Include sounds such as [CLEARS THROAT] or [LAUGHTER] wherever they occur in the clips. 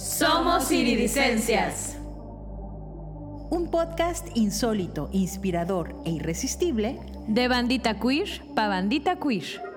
Somos Iridicencias. Un podcast insólito, inspirador e irresistible De bandita queer pa bandita queer.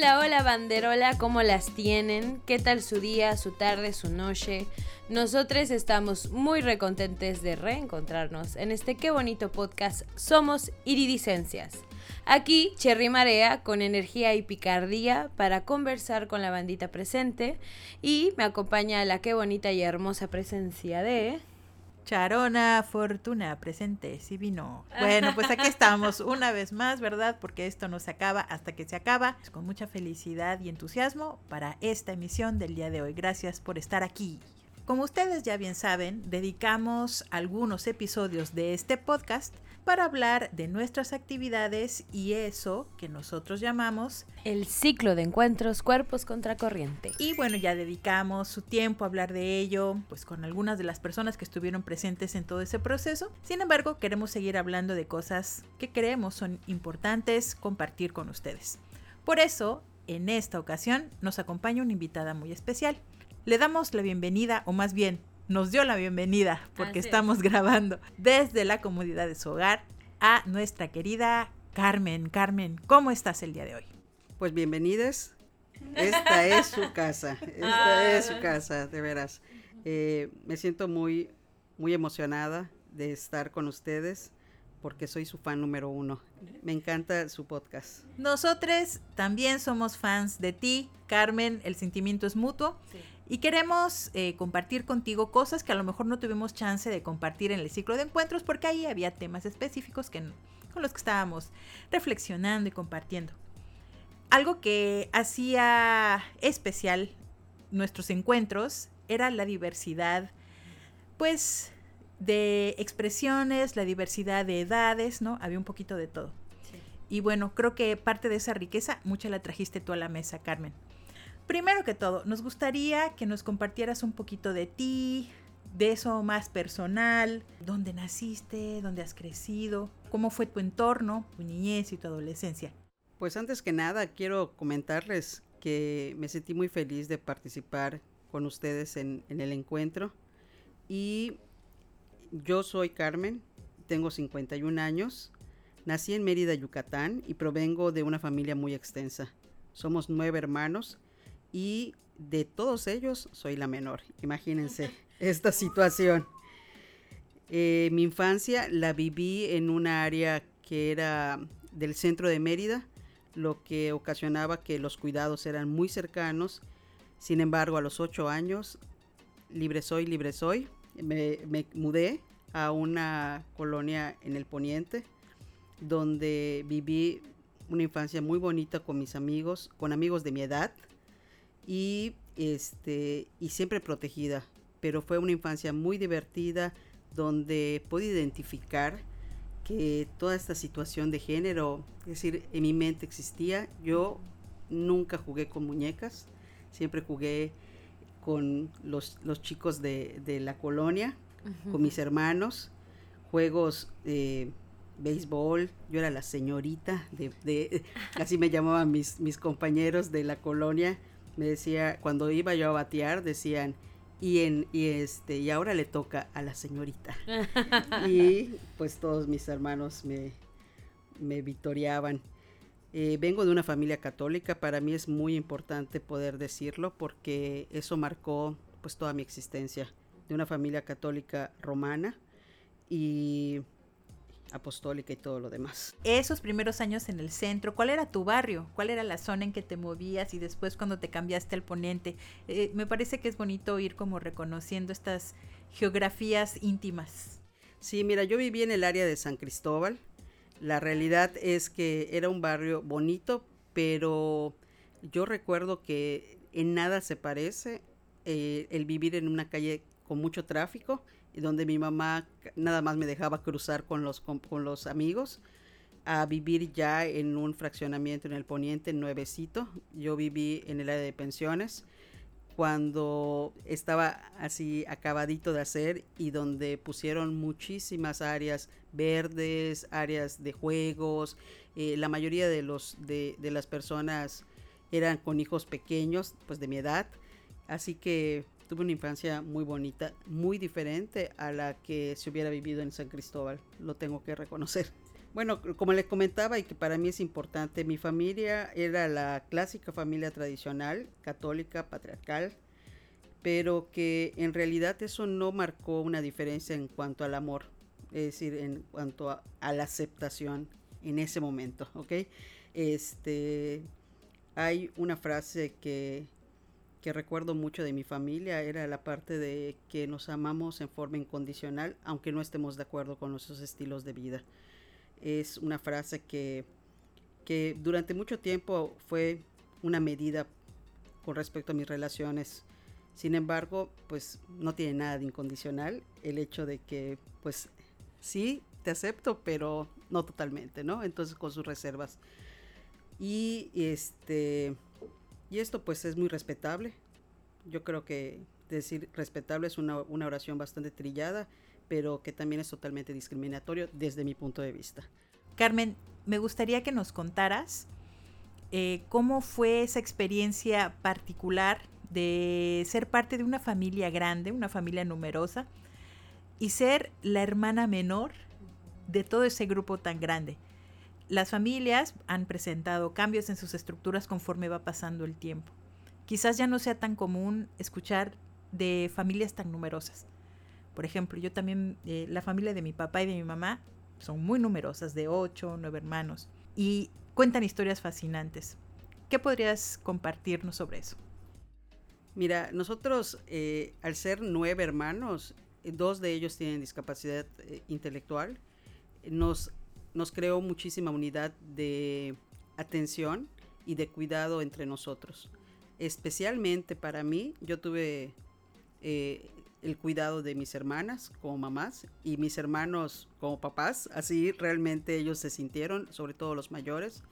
Hola, hola banderola, ¿cómo las tienen? ¿Qué tal su día, su tarde, su noche? Nosotros estamos muy recontentes de reencontrarnos en este qué bonito podcast Somos Iridicencias. Aquí Cherry Marea con energía y picardía para conversar con la bandita presente y me acompaña la qué bonita y hermosa presencia de... Charona Fortuna presente, sí vino. [LAUGHS] Bueno, pues aquí estamos una vez más, ¿verdad? Porque esto no se acaba hasta que se acaba. Con mucha felicidad y entusiasmo para esta emisión del día de hoy. Gracias por estar aquí. Como ustedes ya bien saben, dedicamos algunos episodios de este podcast para hablar de nuestras actividades y eso que nosotros llamamos El ciclo de encuentros cuerpos contra corriente. Y bueno, ya dedicamos su tiempo a hablar de ello, pues con algunas de las personas que estuvieron presentes en todo ese proceso. Sin embargo, queremos seguir hablando de cosas que creemos son importantes compartir con ustedes. Por eso, en esta ocasión nos acompaña una invitada muy especial. Le damos la bienvenida, o más bien, nos dio la bienvenida, porque Así es. estamos [LAUGHS] grabando desde la comodidad de su hogar, a nuestra querida Carmen. Carmen, ¿cómo estás el día de hoy? Pues bienvenidas. [LAUGHS] Esta es su casa. Esta es su casa, de veras. Eh, me siento muy, muy emocionada de estar con ustedes porque soy su fan número uno. Me encanta su podcast. Nosotros también somos fans de ti, Carmen, el sentimiento es mutuo. Y queremos eh, compartir contigo cosas que a lo mejor no tuvimos chance de compartir en el ciclo de encuentros porque ahí había temas específicos que, con los que estábamos reflexionando y compartiendo. Algo que hacía especial nuestros encuentros era la diversidad, pues, de expresiones, la diversidad de edades, ¿no? Había un poquito de todo. Y bueno, creo que parte de esa riqueza, mucha la trajiste tú a la mesa, Carmen. Primero que todo, nos gustaría que nos compartieras un poquito de ti, de eso más personal, dónde naciste, dónde has crecido, cómo fue tu entorno, tu niñez y tu adolescencia. Pues antes que nada quiero comentarles que me sentí muy feliz de participar con ustedes en, en el encuentro. Y yo soy Carmen, tengo 51 años, nací en Mérida, Yucatán y provengo de una familia muy extensa. Somos nueve hermanos y de todos ellos soy la menor. Imagínense esta situación. Eh, mi infancia la viví en una área que era del centro de Mérida, lo que ocasionaba que los cuidados eran muy cercanos. Sin embargo, a los ocho años, libre soy, libre soy, me, me mudé a una colonia en el poniente, donde viví una infancia muy bonita con mis amigos, con amigos de mi edad y este y siempre protegida, pero fue una infancia muy divertida donde pude identificar que toda esta situación de género, es decir, en mi mente existía. Yo nunca jugué con muñecas, siempre jugué con los, los chicos de, de la colonia, con mis hermanos, juegos de béisbol, yo era la señorita de, de- [LAUGHS] así me llamaban mis, mis compañeros de la colonia, me decía, cuando iba yo a batear, decían, y en, y este, y ahora le toca a la señorita. [LAUGHS] y pues todos mis hermanos me, me victoriaban. Eh, vengo de una familia católica, para mí es muy importante poder decirlo porque eso marcó pues toda mi existencia, de una familia católica romana y apostólica y todo lo demás. Esos primeros años en el centro, ¿cuál era tu barrio? ¿Cuál era la zona en que te movías y después cuando te cambiaste al ponente? Eh, me parece que es bonito ir como reconociendo estas geografías íntimas. Sí, mira, yo viví en el área de San Cristóbal. La realidad es que era un barrio bonito, pero yo recuerdo que en nada se parece eh, el vivir en una calle con mucho tráfico donde mi mamá nada más me dejaba cruzar con los, con, los amigos, a vivir ya en un fraccionamiento en el poniente nuevecito. Yo viví en el área de pensiones cuando estaba así acabadito de hacer y donde pusieron muchísimas áreas verdes, áreas de juegos. Eh, la mayoría de, los, de, de las personas eran con hijos pequeños, pues de mi edad. Así que tuve una infancia muy bonita, muy diferente a la que se hubiera vivido en San Cristóbal, lo tengo que reconocer. [LAUGHS] Bueno, como les comentaba y que para mí es importante, mi familia era la clásica familia tradicional, católica, patriarcal, pero que en realidad eso no marcó una diferencia en cuanto al amor, es decir, en cuanto a, la aceptación en ese momento, ¿ok? Este, hay una frase que que recuerdo mucho de mi familia era la parte de que nos amamos en forma incondicional, aunque no estemos de acuerdo con nuestros estilos de vida. Es una frase que, que durante mucho tiempo fue una medida con respecto a mis relaciones. Sin embargo, pues no tiene nada de incondicional el hecho de que, pues sí, te acepto, pero no totalmente, ¿no? Entonces con sus reservas. Y este y esto pues es muy respetable. Yo creo que decir respetable es una, oración bastante trillada, pero que también es totalmente discriminatorio desde mi punto de vista. Carmen, me gustaría que nos contaras eh, cómo fue esa experiencia particular de ser parte de una familia grande, una familia numerosa, y ser la hermana menor de todo ese grupo tan grande las familias han presentado cambios en sus estructuras conforme va pasando el tiempo. Quizás ya no sea tan común escuchar de familias tan numerosas. Por ejemplo, yo también, eh, la familia de mi papá y de mi mamá son muy numerosas, de ocho, nueve hermanos, y cuentan historias fascinantes. ¿Qué podrías compartirnos sobre eso? Mira, nosotros, eh, al ser nueve hermanos, dos de ellos tienen discapacidad eh, intelectual, nos nos creó muchísima unidad de atención y de cuidado entre nosotros. Especialmente para mí, yo tuve eh, el cuidado de mis hermanas como mamás y mis hermanos como papás. Así realmente ellos se sintieron, sobre todo los mayores.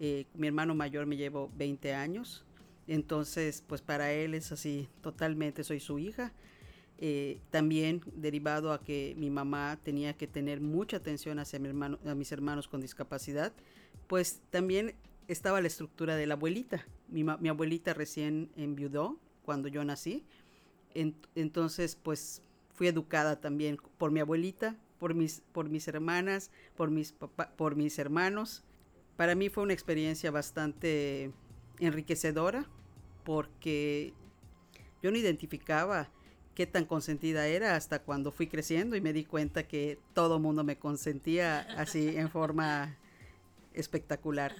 Eh, mi hermano mayor me llevo 20 años. Entonces, pues para él es así, totalmente soy su hija. Eh, también derivado a que mi mamá tenía que tener mucha atención hacia mi hermano, a mis hermanos con discapacidad, pues también estaba la estructura de la abuelita. Mi, abuelita recién enviudó cuando yo nací, entonces pues fui educada también por mi abuelita, por mis, por mis hermanas, por mis, por mis hermanos. Para mí fue una experiencia bastante enriquecedora porque yo no identificaba qué tan consentida era hasta cuando fui creciendo y me di cuenta que todo mundo me consentía así en forma espectacular.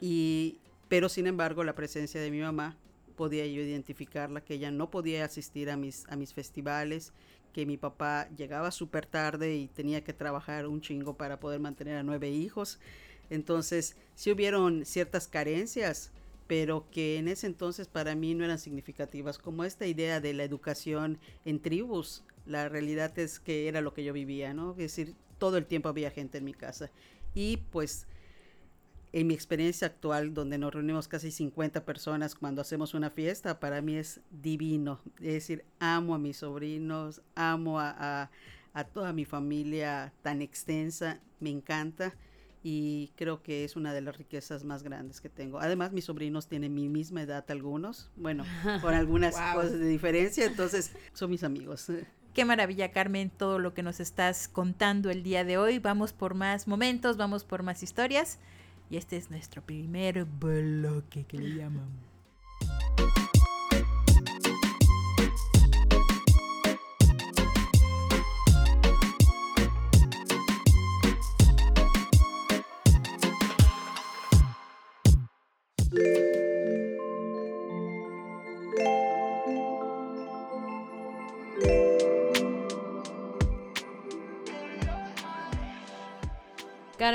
Y, pero sin embargo, la presencia de mi mamá podía yo identificarla, que ella no podía asistir a mis, a mis festivales, que mi papá llegaba súper tarde y tenía que trabajar un chingo para poder mantener a nueve hijos. Entonces, sí hubieron ciertas carencias pero que en ese entonces para mí no eran significativas, como esta idea de la educación en tribus. La realidad es que era lo que yo vivía, ¿no? Es decir, todo el tiempo había gente en mi casa. Y pues en mi experiencia actual, donde nos reunimos casi 50 personas cuando hacemos una fiesta, para mí es divino. Es decir, amo a mis sobrinos, amo a, a toda mi familia tan extensa, me encanta y creo que es una de las riquezas más grandes que tengo. Además, mis sobrinos tienen mi misma edad algunos, bueno, [LAUGHS] con algunas cosas de diferencia, entonces son mis amigos. [LAUGHS] Qué maravilla, Carmen, todo lo que nos estás contando el día de hoy. Vamos por más momentos, vamos por más historias. Y este es nuestro primer bloque que le llamamos.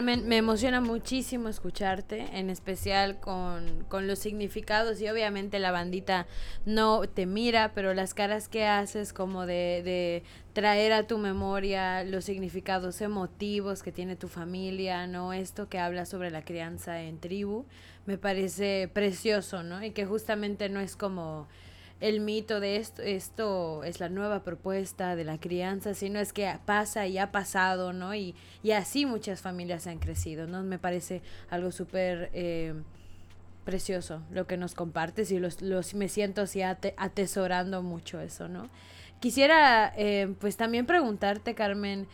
Me emociona muchísimo escucharte, en especial con, con, los significados y obviamente la bandita no te mira, pero las caras que haces como de, de traer a tu memoria los significados emotivos que tiene tu familia, ¿no? Esto que habla sobre la crianza en tribu, me parece precioso, ¿no? Y que justamente no es como el mito de esto, esto es la nueva propuesta de la crianza, sino es que pasa y ha pasado, ¿no? Y, y así muchas familias han crecido, ¿no? Me parece algo súper eh, precioso lo que nos compartes y los, los me siento así atesorando mucho eso, ¿no? Quisiera eh, pues también preguntarte, Carmen,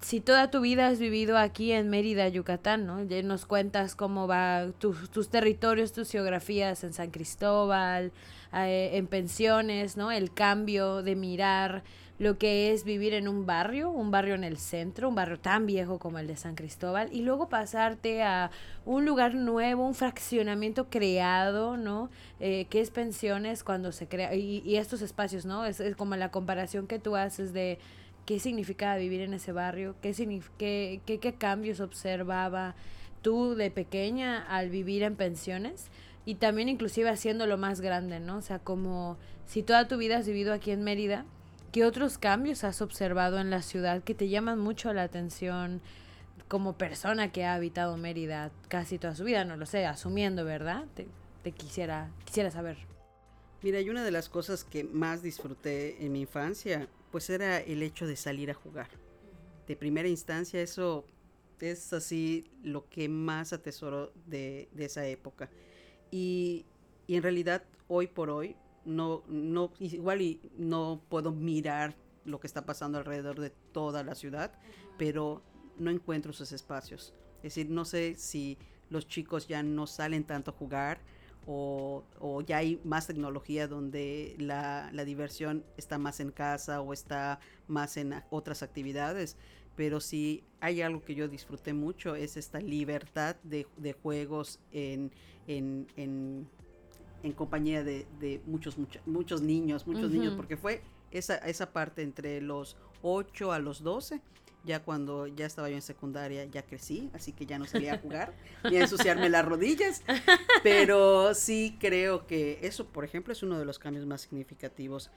si toda tu vida has vivido aquí en Mérida, Yucatán, ¿no? Ya nos cuentas cómo va tus territorios, tus geografías en San Cristóbal, eh, en pensiones, ¿no? El cambio de mirar lo que es vivir en un barrio, un barrio en el centro, un barrio tan viejo como el de San Cristóbal, y luego pasarte a un lugar nuevo, un fraccionamiento creado, ¿no? Eh, que es pensiones cuando se crea, y, estos espacios, ¿no? Es, es, como la comparación que tú haces de qué significaba vivir en ese barrio, qué, qué, qué, qué cambios observaba tú de pequeña al vivir en pensiones y también inclusive haciéndolo más grande, ¿no? O sea, como si toda tu vida has vivido aquí en Mérida, ¿qué otros cambios has observado en la ciudad que te llaman mucho la atención como persona que ha habitado Mérida casi toda su vida? No lo sé, asumiendo, ¿verdad? Te, quisiera, quisiera saber. Mira, y una de las cosas que más disfruté en mi infancia, pues era el hecho de salir a jugar. De primera instancia, eso es así lo que más atesoro de, de esa época y, en realidad, hoy por hoy, no, no, igual y no puedo mirar lo que está pasando alrededor de toda la ciudad, pero no encuentro esos espacios. Es decir, no sé si los chicos ya no salen tanto a jugar o, o ya hay más tecnología donde la, la, diversión está más en casa o está más en otras actividades. Pero si hay algo que yo disfruté mucho es esta libertad de, de juegos en, en, en, en compañía de, de muchos, muchos niños, muchos niños, porque fue esa, esa parte entre los 8 a los 12 ya cuando ya estaba yo en secundaria ya crecí, así que ya no salía a jugar ni a ensuciarme las rodillas, [LAUGHS] pero sí creo que eso, por ejemplo, es uno de los cambios más significativos.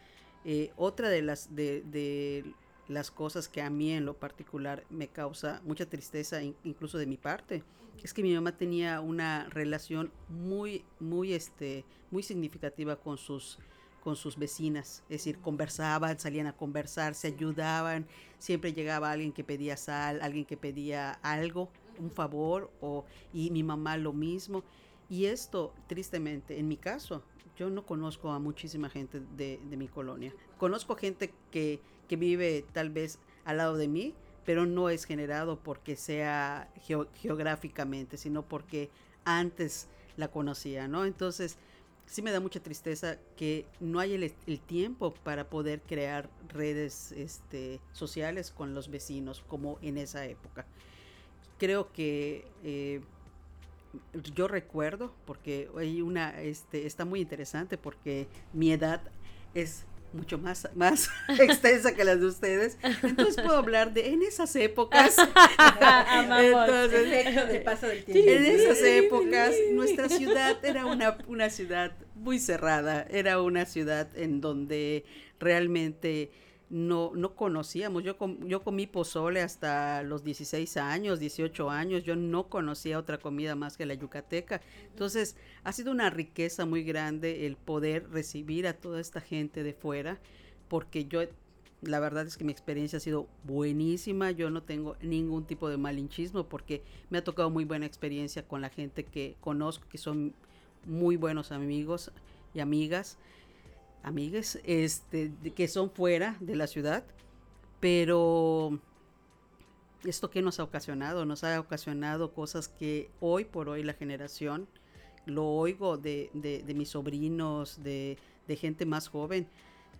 Eh, otra de las de, de, las cosas que a mí en lo particular me causa mucha tristeza, incluso de mi parte, es que mi mamá tenía una relación muy, muy, este, muy significativa con sus, con sus vecinas. Es decir, conversaban, salían a conversar, se ayudaban. Siempre llegaba alguien que pedía sal, alguien que pedía algo, un favor, o, y mi mamá lo mismo. Y esto, tristemente, en mi caso, yo no conozco a muchísima gente de, de mi colonia. Conozco gente que, que vive tal vez al lado de mí, pero no es generado porque sea geográficamente, sino porque antes la conocía, ¿no? Entonces, sí me da mucha tristeza que no hay el, tiempo para poder crear redes este, sociales con los vecinos como en esa época. Creo que eh, yo recuerdo, porque hay una, este, está muy interesante porque mi edad es mucho más, más [LAUGHS] extensa que las de ustedes. Entonces puedo hablar de en esas épocas. [LAUGHS] Entonces, En esas épocas, nuestra ciudad era una, una ciudad muy cerrada, era una ciudad en donde realmente no, no conocíamos. Yo, yo comí pozole hasta los 16 años, 18 años. Yo no conocía otra comida más que la yucateca. Entonces, ha sido una riqueza muy grande el poder recibir a toda esta gente de fuera, porque yo, la verdad es que mi experiencia ha sido buenísima. Yo no tengo ningún tipo de malinchismo porque me ha tocado muy buena experiencia con la gente que conozco, que son muy buenos amigos y amigas amigues, este, que son fuera de la ciudad, pero esto que nos ha ocasionado, nos ha ocasionado cosas que hoy por hoy la generación, lo oigo de, de, mis sobrinos, de, de, gente más joven,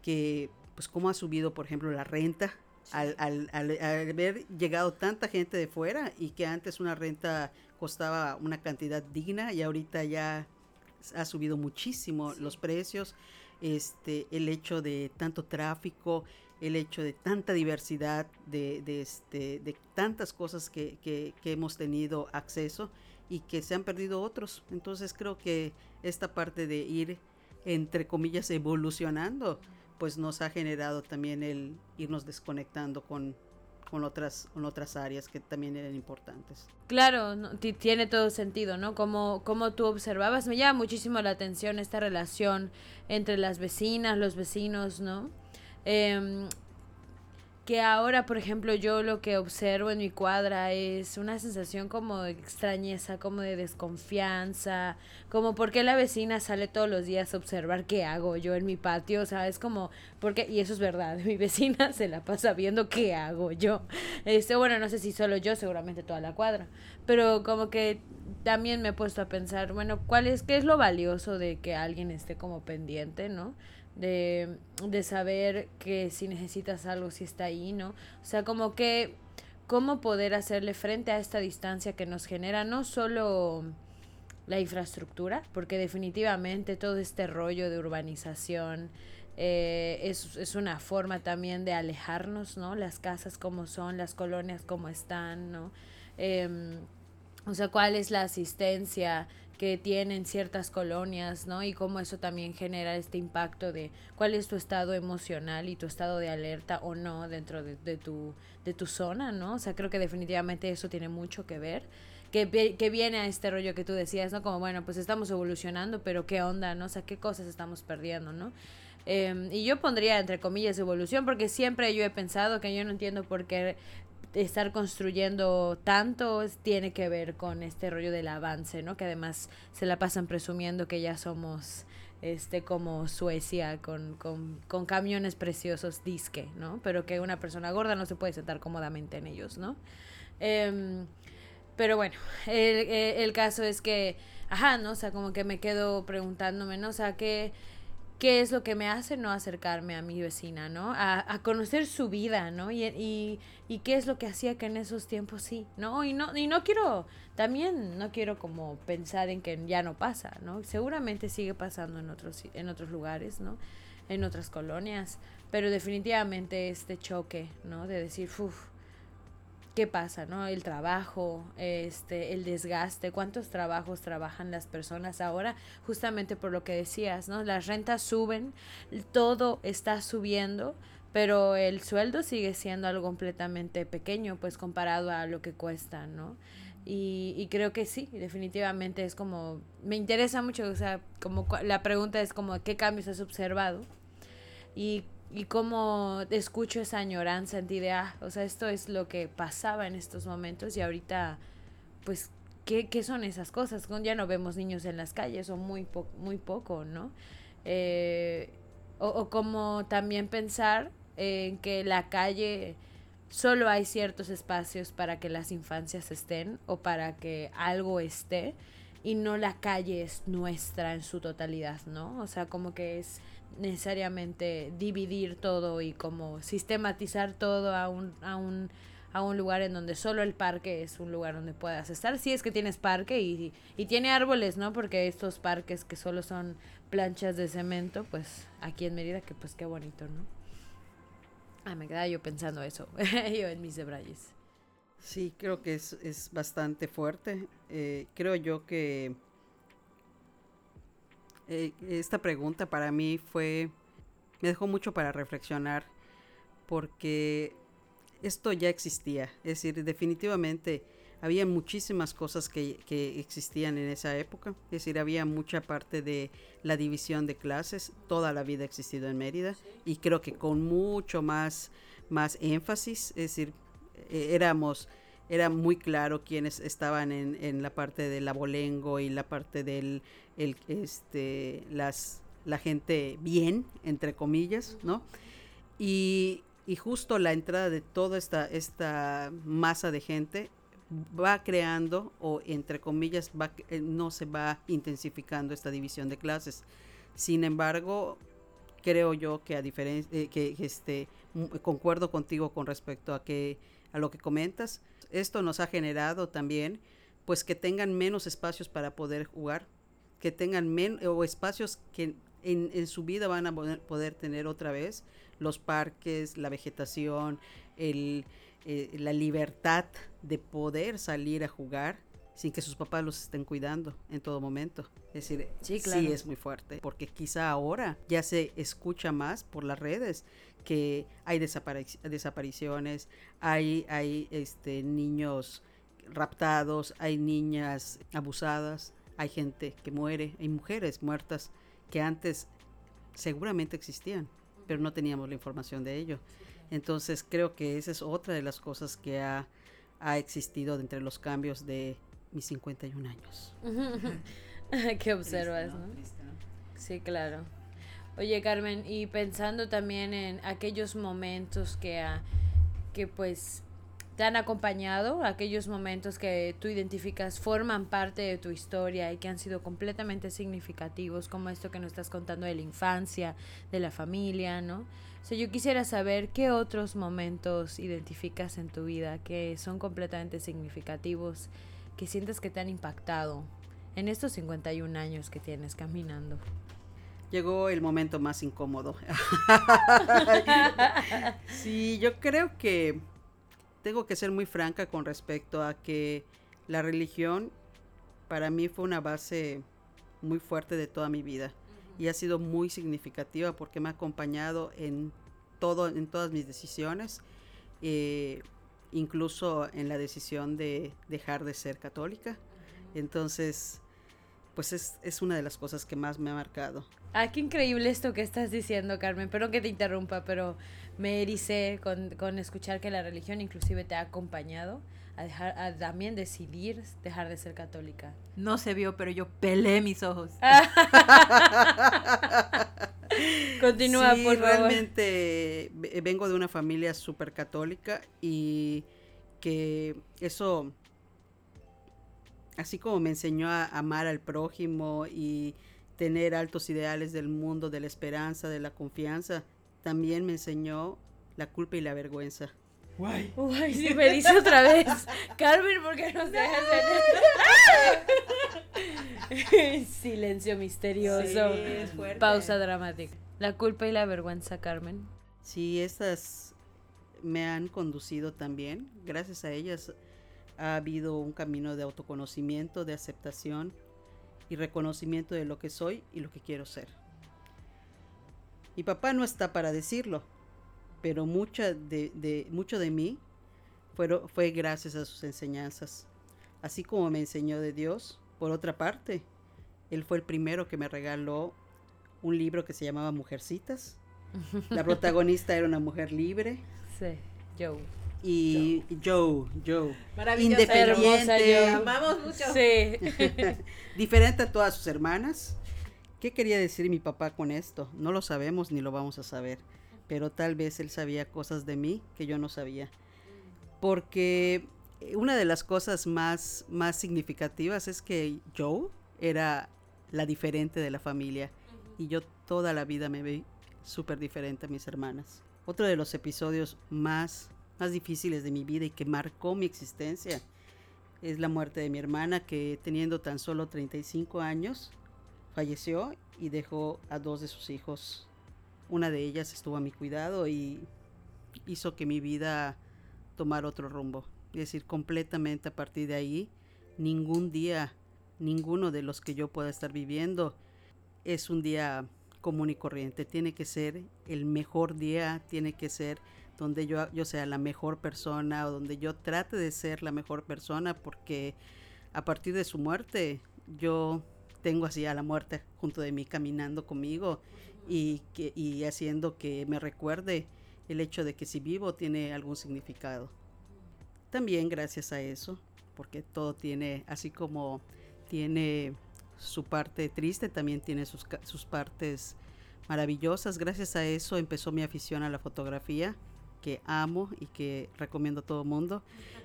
que pues cómo ha subido, por ejemplo, la renta. Al, al, al, haber llegado tanta gente de fuera y que antes una renta costaba una cantidad digna y ahorita ya ha subido muchísimo los precios este, el hecho de tanto tráfico, el hecho de tanta diversidad, de, este, tantas cosas que, hemos tenido acceso y que se han perdido otros. Entonces creo que esta parte de ir, entre comillas, evolucionando, pues nos ha generado también el irnos desconectando con, con otras, con otras áreas que también eran importantes. Claro, tiene todo sentido, ¿no? Como, como tú observabas, me llama muchísimo la atención esta relación entre las vecinas, los vecinos, ¿no? Eh, que ahora, por ejemplo, yo lo que observo en mi cuadra es una sensación como de extrañeza, como de desconfianza, como porque la vecina sale todos los días a observar qué hago yo en mi patio, o sea, es como, porque, y eso es verdad, [LAUGHS] mi vecina se la pasa viendo qué hago yo. Este, bueno, no sé si solo yo, seguramente toda la cuadra, pero como que también me he puesto a pensar, bueno, ¿cuál es, qué es lo valioso de que alguien esté como pendiente, ¿no? De, de saber que si necesitas algo, si está ahí, ¿no? O sea, como que cómo poder hacerle frente a esta distancia que nos genera no solo la infraestructura, porque definitivamente todo este rollo de urbanización eh, es, es, una forma también de alejarnos, ¿no? Las casas como son, las colonias como están, ¿no? Eh, o sea, cuál es la asistencia que tienen ciertas colonias, ¿no? Y cómo eso también genera este impacto de cuál es tu estado emocional y tu estado de alerta o no dentro de, de tu, de tu zona, ¿no? O sea, creo que definitivamente eso tiene mucho que ver. Que, que viene a este rollo que tú decías, ¿no? Como, bueno, pues estamos evolucionando, pero ¿qué onda, no? O sea, ¿qué cosas estamos perdiendo, ¿no? Eh, y yo pondría entre comillas evolución porque siempre yo he pensado que yo no entiendo por qué estar construyendo tanto tiene que ver con este rollo del avance, ¿no? Que además se la pasan presumiendo que ya somos este como Suecia con, con, con camiones preciosos disque, ¿no? Pero que una persona gorda no se puede sentar cómodamente en ellos, ¿no? Eh, pero bueno, el, el, caso es que, ajá, ¿no? O sea, como que me quedo preguntándome, ¿no? O sea, qué es lo que me hace no acercarme a mi vecina, ¿no? A, a conocer su vida, ¿no? Y, y, y, qué es lo que hacía que en esos tiempos sí, ¿no? Y no, y no quiero, también no quiero como pensar en que ya no pasa, ¿no? Seguramente sigue pasando en otros, en otros lugares, ¿no? En otras colonias, pero definitivamente este choque, ¿no? De decir, uff, qué pasa, ¿no? El trabajo, este, el desgaste, cuántos trabajos trabajan las personas ahora, justamente por lo que decías, ¿no? Las rentas suben, todo está subiendo, pero el sueldo sigue siendo algo completamente pequeño, pues comparado a lo que cuesta, ¿no? Y, y creo que sí, definitivamente es como, me interesa mucho, o sea, como la pregunta es como, ¿qué cambios has observado? Y y cómo escucho esa añoranza en ti de, ah, o sea, esto es lo que pasaba en estos momentos y ahorita, pues, ¿qué, qué son esas cosas? Ya no vemos niños en las calles o muy, po muy poco, ¿no? Eh, o, o como también pensar en que la calle solo hay ciertos espacios para que las infancias estén o para que algo esté y no la calle es nuestra en su totalidad, ¿no? O sea, como que es necesariamente dividir todo y como sistematizar todo a un, a un, a un lugar en donde solo el parque es un lugar donde puedas estar. Si es que tienes parque y, y tiene árboles, ¿no? Porque estos parques que solo son planchas de cemento, pues aquí en Mérida, que pues qué bonito, ¿no? Ah, me quedaba yo pensando eso, [LAUGHS] yo en mis debrayes. Sí, creo que es, es bastante fuerte. Eh, creo yo que eh, esta pregunta para mí fue, me dejó mucho para reflexionar, porque esto ya existía, es decir, definitivamente había muchísimas cosas que, que, existían en esa época, es decir, había mucha parte de la división de clases, toda la vida ha existido en Mérida, y creo que con mucho más, más énfasis, es decir, eh, éramos era muy claro quiénes estaban en, en, la parte del abolengo y la parte del el, este las la gente bien entre comillas no y, y justo la entrada de toda esta esta masa de gente va creando o entre comillas va, eh, no se va intensificando esta división de clases. Sin embargo creo yo que a diferencia eh, que este concuerdo contigo con respecto a que a lo que comentas esto nos ha generado también pues que tengan menos espacios para poder jugar, que tengan menos o espacios que en, en su vida van a poder, tener otra vez los parques, la vegetación, el, eh, la libertad de poder salir a jugar sin que sus papás los estén cuidando en todo momento. Es decir, Sí, es muy fuerte, porque quizá ahora ya se escucha más por las redes que hay desapari- desapariciones, hay, hay este, niños raptados, hay niñas abusadas, hay gente que muere, hay mujeres muertas que antes seguramente existían, pero no teníamos la información de ello. Entonces creo que esa es otra de las cosas que ha, ha existido entre los cambios de mis 51 años. [LAUGHS] que observas, ¿no? Sí, claro. Oye, Carmen, y pensando también en aquellos momentos que, ah, que pues te han acompañado, aquellos momentos que tú identificas forman parte de tu historia y que han sido completamente significativos, como esto que nos estás contando de la infancia, de la familia, ¿no? O sea, yo quisiera saber qué otros momentos identificas en tu vida que son completamente significativos, que sientes que te han impactado en estos 51 años que tienes caminando. Llegó el momento más incómodo. [LAUGHS] sí, yo creo que tengo que ser muy franca con respecto a que la religión para mí fue una base muy fuerte de toda mi vida y ha sido muy significativa porque me ha acompañado en todo, en todas mis decisiones, eh, incluso en la decisión de dejar de ser católica. Entonces, pues es, es una de las cosas que más me ha marcado. Ah, qué increíble esto que estás diciendo, Carmen. Perdón que te interrumpa, pero me ericé con, con escuchar que la religión inclusive te ha acompañado a, dejar, a también decidir dejar de ser católica. No se vio, pero yo pelé mis ojos. [LAUGHS] Continúa, Sí, por favor. realmente vengo de una familia súper católica y que eso, así como me enseñó a amar al prójimo y tener altos ideales del mundo, de la esperanza, de la confianza, también me enseñó la culpa y la vergüenza. Uy, sí, me dice otra vez. Carmen, ¿por qué nos dejas en [LAUGHS] Silencio misterioso. Sí, es fuerte. Pausa dramática. La culpa y la vergüenza, Carmen. Sí, estas me han conducido también. Gracias a ellas ha habido un camino de autoconocimiento, de aceptación y reconocimiento de lo que soy y lo que quiero ser. Mi papá no está para decirlo, pero mucha de, mucho de mí fue gracias a sus enseñanzas. Así como me enseñó de Dios, por otra parte, él fue el primero que me regaló un libro que se llamaba Mujercitas. La protagonista era una mujer libre Sí, Joe. y Joe, Joe, Maravillosa. Hermosa, independiente, Te Joe. amamos mucho. Sí. [LAUGHS] diferente a todas sus hermanas. ¿Qué quería decir mi papá con esto? No lo sabemos ni lo vamos a saber, pero tal vez él sabía cosas de mí que yo no sabía. Porque una de las cosas más, más significativas es que Joe era la diferente de la familia y yo toda la vida me vi súper diferente a mis hermanas. Otro de los episodios más, más difíciles de mi vida y que marcó mi existencia es la muerte de mi hermana que teniendo tan solo 35 años falleció y dejó a dos de sus hijos. Una de ellas estuvo a mi cuidado y hizo que mi vida tomara otro rumbo. Es decir, completamente a partir de ahí, ningún día, ninguno de los que yo pueda estar viviendo es un día común y corriente. Tiene que ser el mejor día, tiene que ser donde yo, yo sea la mejor persona o donde yo trate de ser la mejor persona porque a partir de su muerte yo tengo así a la muerte junto de mí caminando conmigo y, que, y haciendo que me recuerde el hecho de que si vivo tiene algún significado. También gracias a eso, porque todo tiene, así como tiene su parte triste, también tiene sus, sus partes maravillosas. Gracias a eso empezó mi afición a la fotografía, que amo y que recomiendo a todo mundo,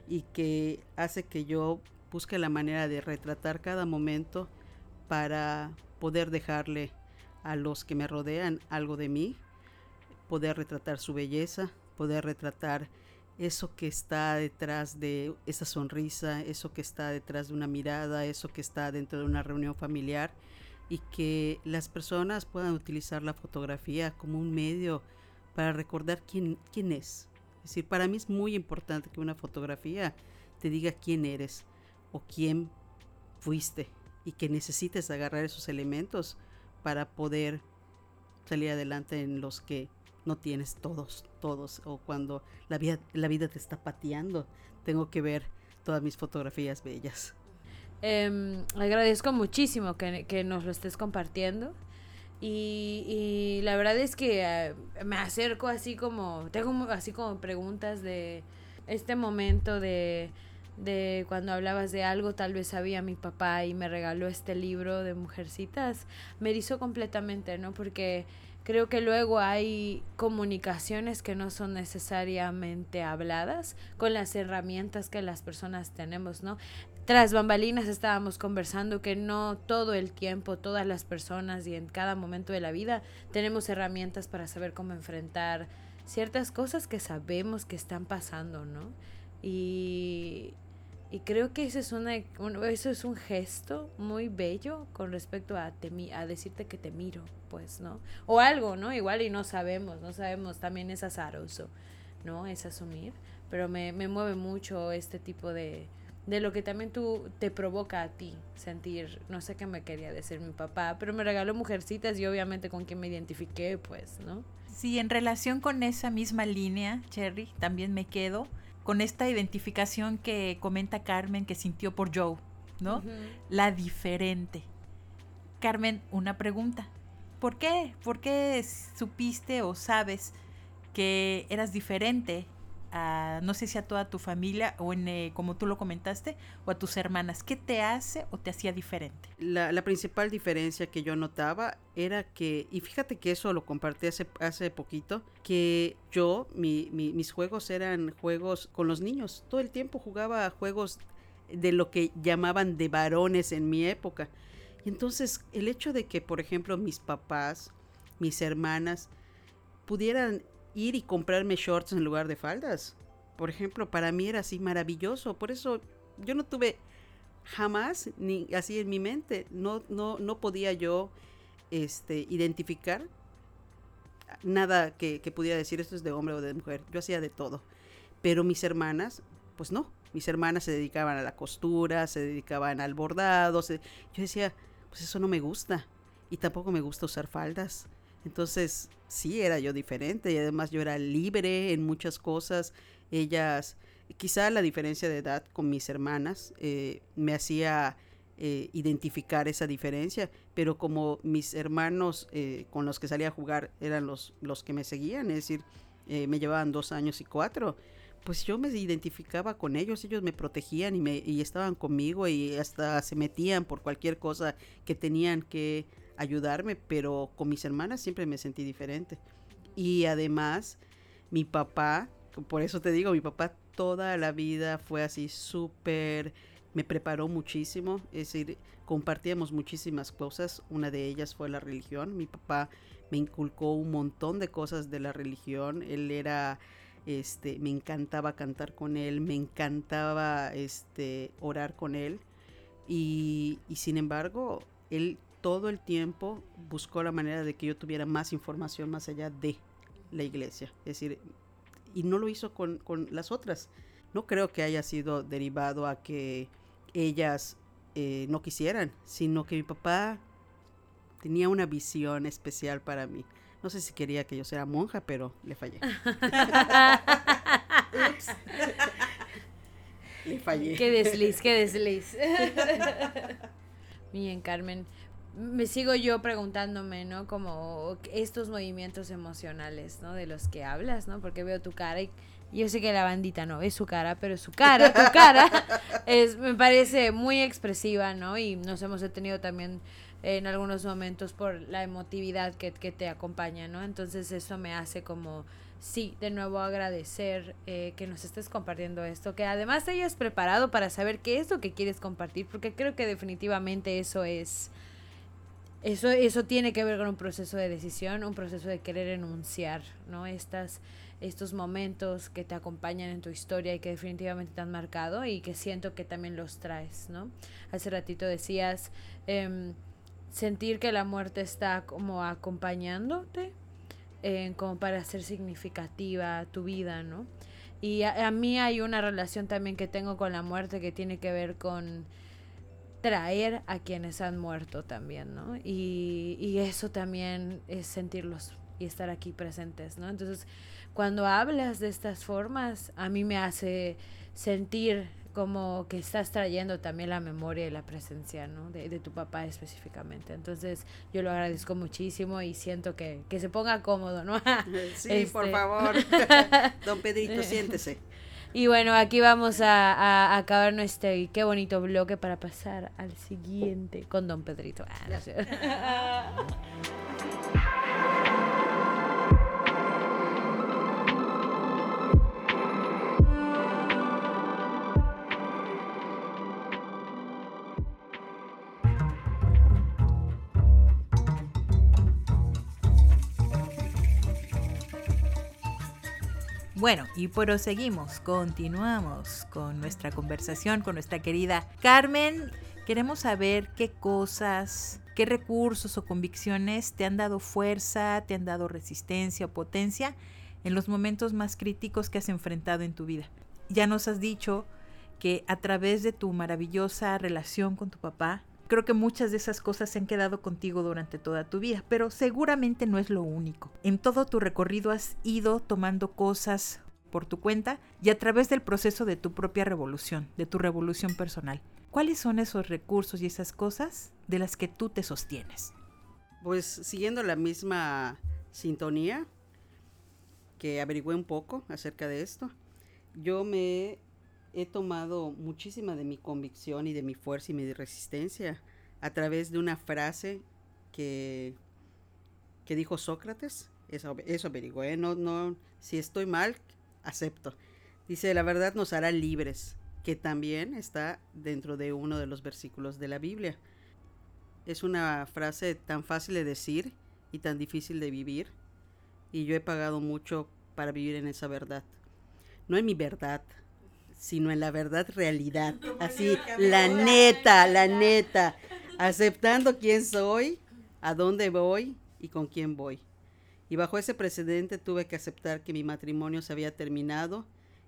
y que hace que yo busque la manera de retratar cada momento para poder dejarle a los que me rodean algo de mí, poder retratar su belleza, poder retratar eso que está detrás de esa sonrisa, eso que está detrás de una mirada, eso que está dentro de una reunión familiar, y que las personas puedan utilizar la fotografía como un medio para recordar quién, quién es. Es decir, para mí es muy importante que una fotografía te diga quién eres o quién fuiste y que necesites agarrar esos elementos para poder salir adelante en los que no tienes todos, todos, o cuando la vida, la vida te está pateando, tengo que ver todas mis fotografías bellas. Eh, agradezco muchísimo que, que, nos lo estés compartiendo. Y, y la verdad es que uh, me acerco así como, tengo así como preguntas de este momento de, de cuando hablabas de algo, tal vez sabía mi papá y me regaló este libro de mujercitas, me hizo completamente, ¿no? Porque creo que luego hay comunicaciones que no son necesariamente habladas con las herramientas que las personas tenemos, ¿no? Tras bambalinas estábamos conversando que no todo el tiempo, todas las personas y en cada momento de la vida tenemos herramientas para saber cómo enfrentar ciertas cosas que sabemos que están pasando, ¿no? Y, y creo que eso es, una, un, eso es un gesto muy bello con respecto a, te, a decirte que te miro, pues, ¿no? O algo, ¿no? Igual y no sabemos, no sabemos, también es azaroso, ¿no? Es asumir, pero me, me mueve mucho este tipo de, de lo que también tú te provoca a ti sentir, no sé qué me quería decir mi papá, pero me regaló mujercitas y obviamente con quien me identifiqué, pues, ¿no? Sí, en relación con esa misma línea, Cherry, también me quedo con esta identificación que comenta Carmen que sintió por Joe, ¿no? Uh -huh. La diferente. Carmen, una pregunta. ¿Por qué? ¿Por qué supiste o sabes que eras diferente a, no sé si a toda tu familia o en, eh, como tú lo comentaste, o a tus hermanas. ¿Qué te hace o te hacía diferente? La, principal diferencia que yo notaba era que, y fíjate que eso lo compartí hace, hace poquito, que yo, mi, mis juegos eran juegos con los niños. Todo el tiempo jugaba juegos de lo que llamaban de varones en mi época. Y entonces el hecho de que, por ejemplo, mis papás, mis hermanas, pudieran ir y comprarme shorts en lugar de faldas. Por ejemplo, para mí era así maravilloso. Por eso yo no tuve jamás, ni así en mi mente, no, no, no podía yo este, identificar nada que, pudiera decir esto es de hombre o de mujer. Yo hacía de todo. Pero mis hermanas, pues no. Mis hermanas se dedicaban a la costura, se dedicaban al bordado. Yo decía, pues eso no me gusta. Y tampoco me gusta usar faldas. Entonces, sí, era yo diferente y además yo era libre en muchas cosas. Ellas, quizá la diferencia de edad con mis hermanas eh, me hacía eh, identificar esa diferencia, pero como mis hermanos eh, con los que salía a jugar eran los, los que me seguían, es decir, eh, me llevaban dos años y cuatro, pues yo me identificaba con ellos, ellos me protegían y, me, y estaban conmigo y hasta se metían por cualquier cosa que tenían que ayudarme, pero con mis hermanas siempre me sentí diferente. Y además, mi papá, por eso te digo, mi papá toda la vida fue así súper, me preparó muchísimo, es decir, compartíamos muchísimas cosas, una de ellas fue la religión, mi papá me inculcó un montón de cosas de la religión, él era este me encantaba cantar con él, me encantaba este orar con él y, y sin embargo, él todo el tiempo buscó la manera de que yo tuviera más información más allá de la iglesia. Es decir, y no lo hizo con, con las otras. No creo que haya sido derivado a que ellas eh, no quisieran, sino que mi papá tenía una visión especial para mí. No sé si quería que yo sea monja, pero le fallé. [LAUGHS] le fallé. Qué desliz, qué desliz. [LAUGHS] Bien, Carmen me sigo yo preguntándome, ¿no? Como estos movimientos emocionales, ¿no? De los que hablas, ¿no? Porque veo tu cara y yo sé que la bandita no ve su cara, pero su cara, tu cara, [LAUGHS] es, me parece muy expresiva, ¿no? Y nos hemos detenido también en algunos momentos por la emotividad que, que te acompaña, ¿no? Entonces eso me hace como, sí, de nuevo agradecer eh, que nos estés compartiendo esto, que además te hayas preparado para saber qué es lo que quieres compartir, porque creo que definitivamente eso es eso, eso tiene que ver con un proceso de decisión, un proceso de querer enunciar, ¿no? Estas, estos momentos que te acompañan en tu historia y que definitivamente te han marcado y que siento que también los traes, ¿no? Hace ratito decías, eh, sentir que la muerte está como acompañándote, eh, como para hacer significativa tu vida, ¿no? Y a, mí hay una relación también que tengo con la muerte que tiene que ver con traer a quienes han muerto también, ¿no? Y, y eso también es sentirlos y estar aquí presentes, ¿no? Entonces, cuando hablas de estas formas, a mí me hace sentir como que estás trayendo también la memoria y la presencia, ¿no? De, de tu papá específicamente. Entonces, yo lo agradezco muchísimo y siento que, que se ponga cómodo, ¿no? [LAUGHS] sí, por este. favor. [LAUGHS] Don Pedrito, siéntese. Y bueno, aquí vamos a, acabar nuestro qué bonito bloque para pasar al siguiente con Don Pedrito. Ah, [LAUGHS] Bueno, y proseguimos, continuamos con nuestra conversación con nuestra querida Carmen. Queremos saber qué cosas, qué recursos o convicciones te han dado fuerza, te han dado resistencia o potencia en los momentos más críticos que has enfrentado en tu vida. Ya nos has dicho que a través de tu maravillosa relación con tu papá, Creo que muchas de esas cosas se han quedado contigo durante toda tu vida, pero seguramente no es lo único. En todo tu recorrido has ido tomando cosas por tu cuenta y a través del proceso de tu propia revolución, de tu revolución personal. ¿Cuáles son esos recursos y esas cosas de las que tú te sostienes? Pues siguiendo la misma sintonía que averigüé un poco acerca de esto, yo me he tomado muchísima de mi convicción y de mi fuerza y mi resistencia a través de una frase que, que dijo Sócrates. Eso, eso averigué. No, no, si estoy mal, acepto. Dice, la verdad nos hará libres, que también está dentro de uno de los versículos de la Biblia. Es una frase tan fácil de decir y tan difícil de vivir. Y yo he pagado mucho para vivir en esa verdad. No en mi verdad, sino en la verdad realidad. Así, la neta, la neta. Aceptando quién soy, a dónde voy y con quién voy. Y bajo ese precedente tuve que aceptar que mi matrimonio se había terminado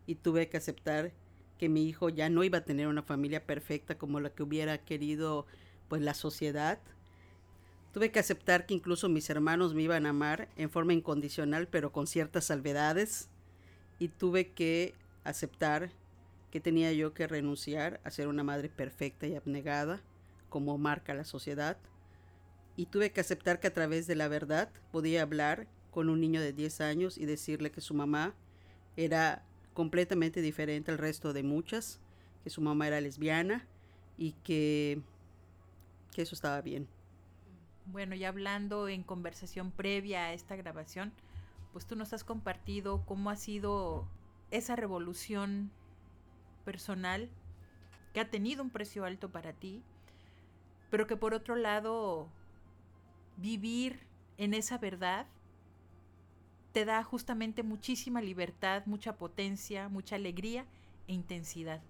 y tuve que aceptar que mi hijo ya no iba a tener una familia perfecta como la que hubiera querido pues la sociedad. Tuve que aceptar que incluso mis hermanos me iban a amar en forma incondicional pero con ciertas salvedades y tuve que aceptar que tenía yo que renunciar a ser una madre perfecta y abnegada, como marca la sociedad, y tuve que aceptar que a través de la verdad podía hablar con un niño de 10 años y decirle que su mamá era completamente diferente al resto de muchas, que su mamá era lesbiana y que, que eso estaba bien. Bueno, y hablando en conversación previa a esta grabación, pues tú nos has compartido cómo ha sido esa revolución personal que ha tenido un precio alto para ti, pero que por otro lado vivir en esa verdad te da justamente muchísima libertad, mucha potencia, mucha alegría e intensidad.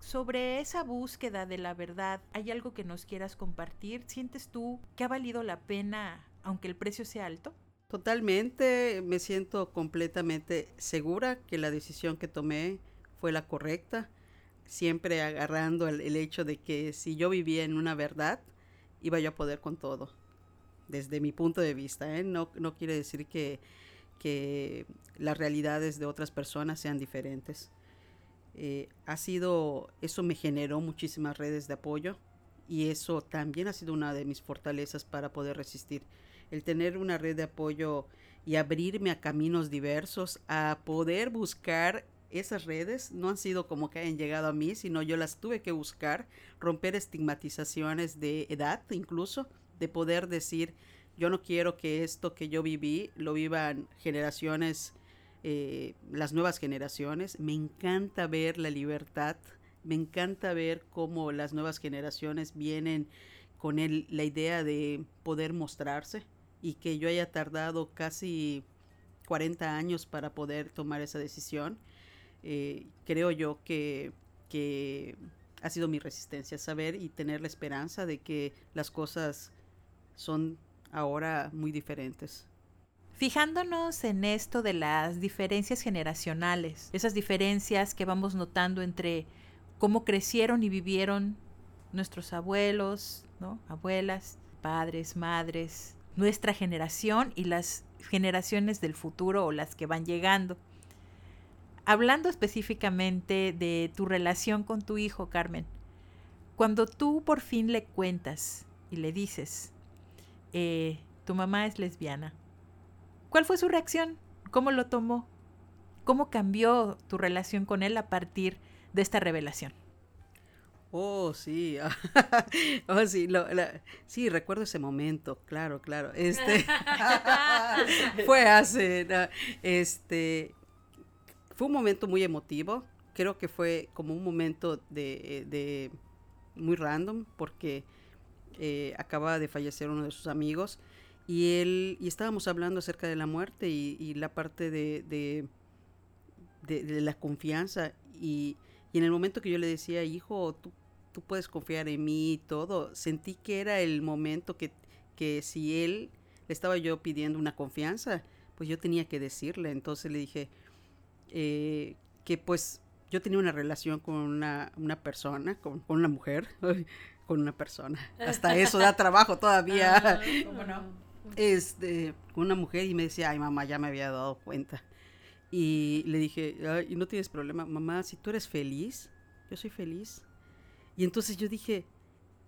Sobre esa búsqueda de la verdad, ¿hay algo que nos quieras compartir? ¿Sientes tú que ha valido la pena aunque el precio sea alto? Totalmente, me siento completamente segura que la decisión que tomé fue la correcta, siempre agarrando el, hecho de que si yo vivía en una verdad, iba yo a poder con todo, desde mi punto de vista. ¿eh? No, no quiere decir que, que las realidades de otras personas sean diferentes. Eh, ha sido, eso me generó muchísimas redes de apoyo y eso también ha sido una de mis fortalezas para poder resistir. El tener una red de apoyo y abrirme a caminos diversos, a poder buscar esas redes no han sido como que hayan llegado a mí, sino yo las tuve que buscar, romper estigmatizaciones de edad incluso, de poder decir, yo no quiero que esto que yo viví lo vivan generaciones, eh, las nuevas generaciones. Me encanta ver la libertad, me encanta ver cómo las nuevas generaciones vienen con el, la idea de poder mostrarse y que yo haya tardado casi 40 años para poder tomar esa decisión eh, creo yo que, que ha sido mi resistencia, saber y tener la esperanza de que las cosas son ahora muy diferentes. Fijándonos en esto de las diferencias generacionales, esas diferencias que vamos notando entre cómo crecieron y vivieron nuestros abuelos, ¿no? abuelas, padres, madres, nuestra generación y las generaciones del futuro o las que van llegando. Hablando específicamente de tu relación con tu hijo, Carmen, cuando tú por fin le cuentas y le dices, eh, tu mamá es lesbiana, ¿cuál fue su reacción? ¿Cómo lo tomó? ¿Cómo cambió tu relación con él a partir de esta revelación? Oh, sí. [LAUGHS] oh, sí, sí, recuerdo ese momento, claro, claro. Este [LAUGHS] fue hace este fue un momento muy emotivo. Creo que fue como un momento de, muy random porque eh, acaba de fallecer uno de sus amigos y él y estábamos hablando acerca de la muerte y, la parte de, de, de la confianza y y en el momento que yo le decía, hijo, tú, tú puedes confiar en mí y todo, sentí que era el momento que, que si él le estaba yo pidiendo una confianza, pues yo tenía que decirle. Entonces le dije eh, que pues yo tenía una relación con una, una persona, con, con, una mujer, [LAUGHS] con una persona. Hasta eso da trabajo todavía. Ah, ¿Cómo [LAUGHS] no? Este, con una mujer y me decía, ay mamá, ya me había dado cuenta. Y le dije, y no tienes problema, mamá, si tú eres feliz, yo soy feliz. Y entonces yo dije,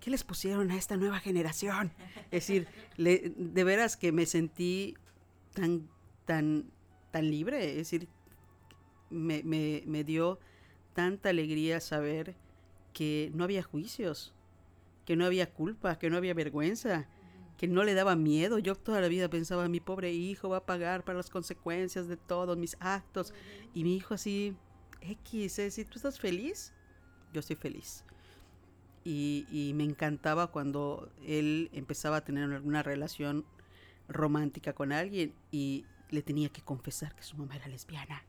¿qué les pusieron a esta nueva generación? Es decir, de veras que me sentí tan, tan, tan libre, es decir, me, me, me dio tanta alegría saber que no había juicios, que no había culpa, que no había vergüenza, que no le daba miedo. Yo toda la vida pensaba, mi pobre hijo va a pagar para las consecuencias de todos mis actos. Y mi hijo así, X, es decir, ¿tú estás feliz? Yo estoy feliz. Y, y, me encantaba cuando él empezaba a tener alguna relación romántica con alguien y le tenía que confesar que su mamá era lesbiana.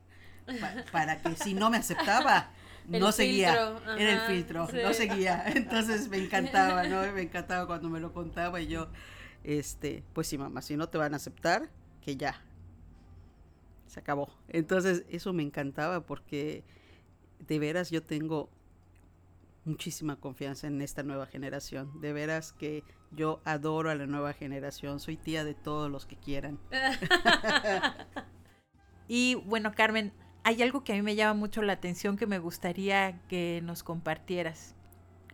Para que si no me aceptaba, no seguía. era el filtro, no seguía. Entonces me encantaba, ¿no? Me encantaba cuando me lo contaba y yo, este, pues sí, mamá, si no te van a aceptar, que ya. Se acabó. Entonces, eso me encantaba porque de veras yo tengo muchísima confianza en esta nueva generación. De veras que yo adoro a la nueva generación. Soy tía de todos los que quieran. [LAUGHS] [LAUGHS] y bueno, Carmen, hay algo que a mí me llama mucho la atención que me gustaría que nos compartieras.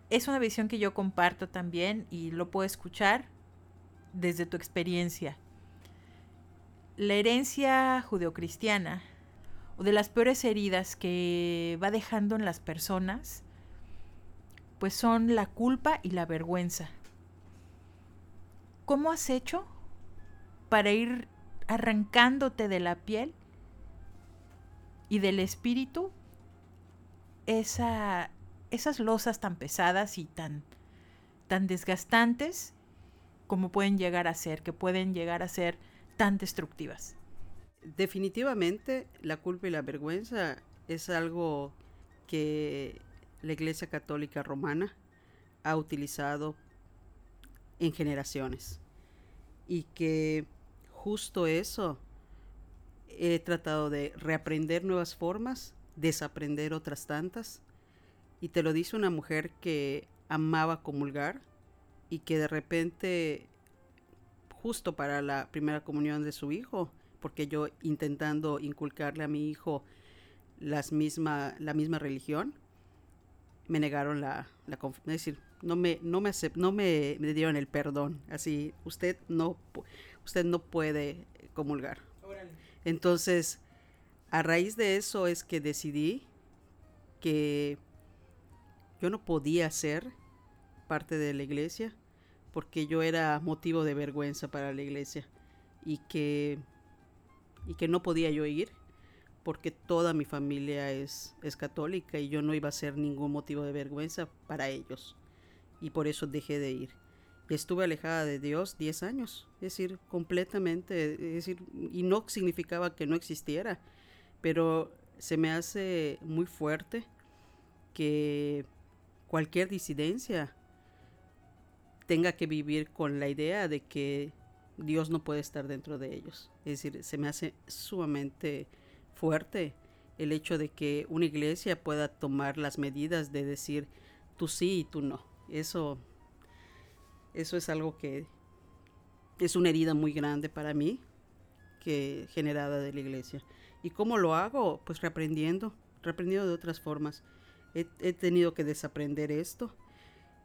Es una visión que yo comparto también y lo puedo escuchar desde tu experiencia. La herencia judeocristiana o de las peores heridas que va dejando en las personas, pues son la culpa y la vergüenza. ¿Cómo has hecho para ir arrancándote de la piel y del espíritu esa, esas losas tan pesadas y tan, tan desgastantes como pueden llegar a ser, que pueden llegar a ser tan destructivas. Definitivamente la culpa y la vergüenza es algo que la Iglesia Católica Romana ha utilizado en generaciones y que justo eso he tratado de reaprender nuevas formas, desaprender otras tantas y te lo dice una mujer que amaba comulgar y que de repente, justo para la primera comunión de su hijo, porque yo intentando inculcarle a mi hijo las misma, la misma religión, me negaron la, la es decir, no me, no me, no me, dieron el perdón, así, usted no, usted no puede comulgar. Entonces, a raíz de eso es que decidí que yo no podía ser parte de la iglesia porque yo era motivo de vergüenza para la iglesia y que, y que no podía yo ir porque toda mi familia es, es católica y yo no iba a ser ningún motivo de vergüenza para ellos y por eso dejé de ir. Estuve alejada de Dios 10 años, es decir, completamente, es decir, y no significaba que no existiera, pero se me hace muy fuerte que cualquier disidencia tenga que vivir con la idea de que Dios no puede estar dentro de ellos. Es decir, se me hace sumamente fuerte el hecho de que una iglesia pueda tomar las medidas de decir tú sí y tú no. Eso, eso es algo que es una herida muy grande para mí, que generada de la iglesia. ¿Y cómo lo hago? Pues reaprendiendo, reaprendiendo de otras formas. He, he tenido que desaprender esto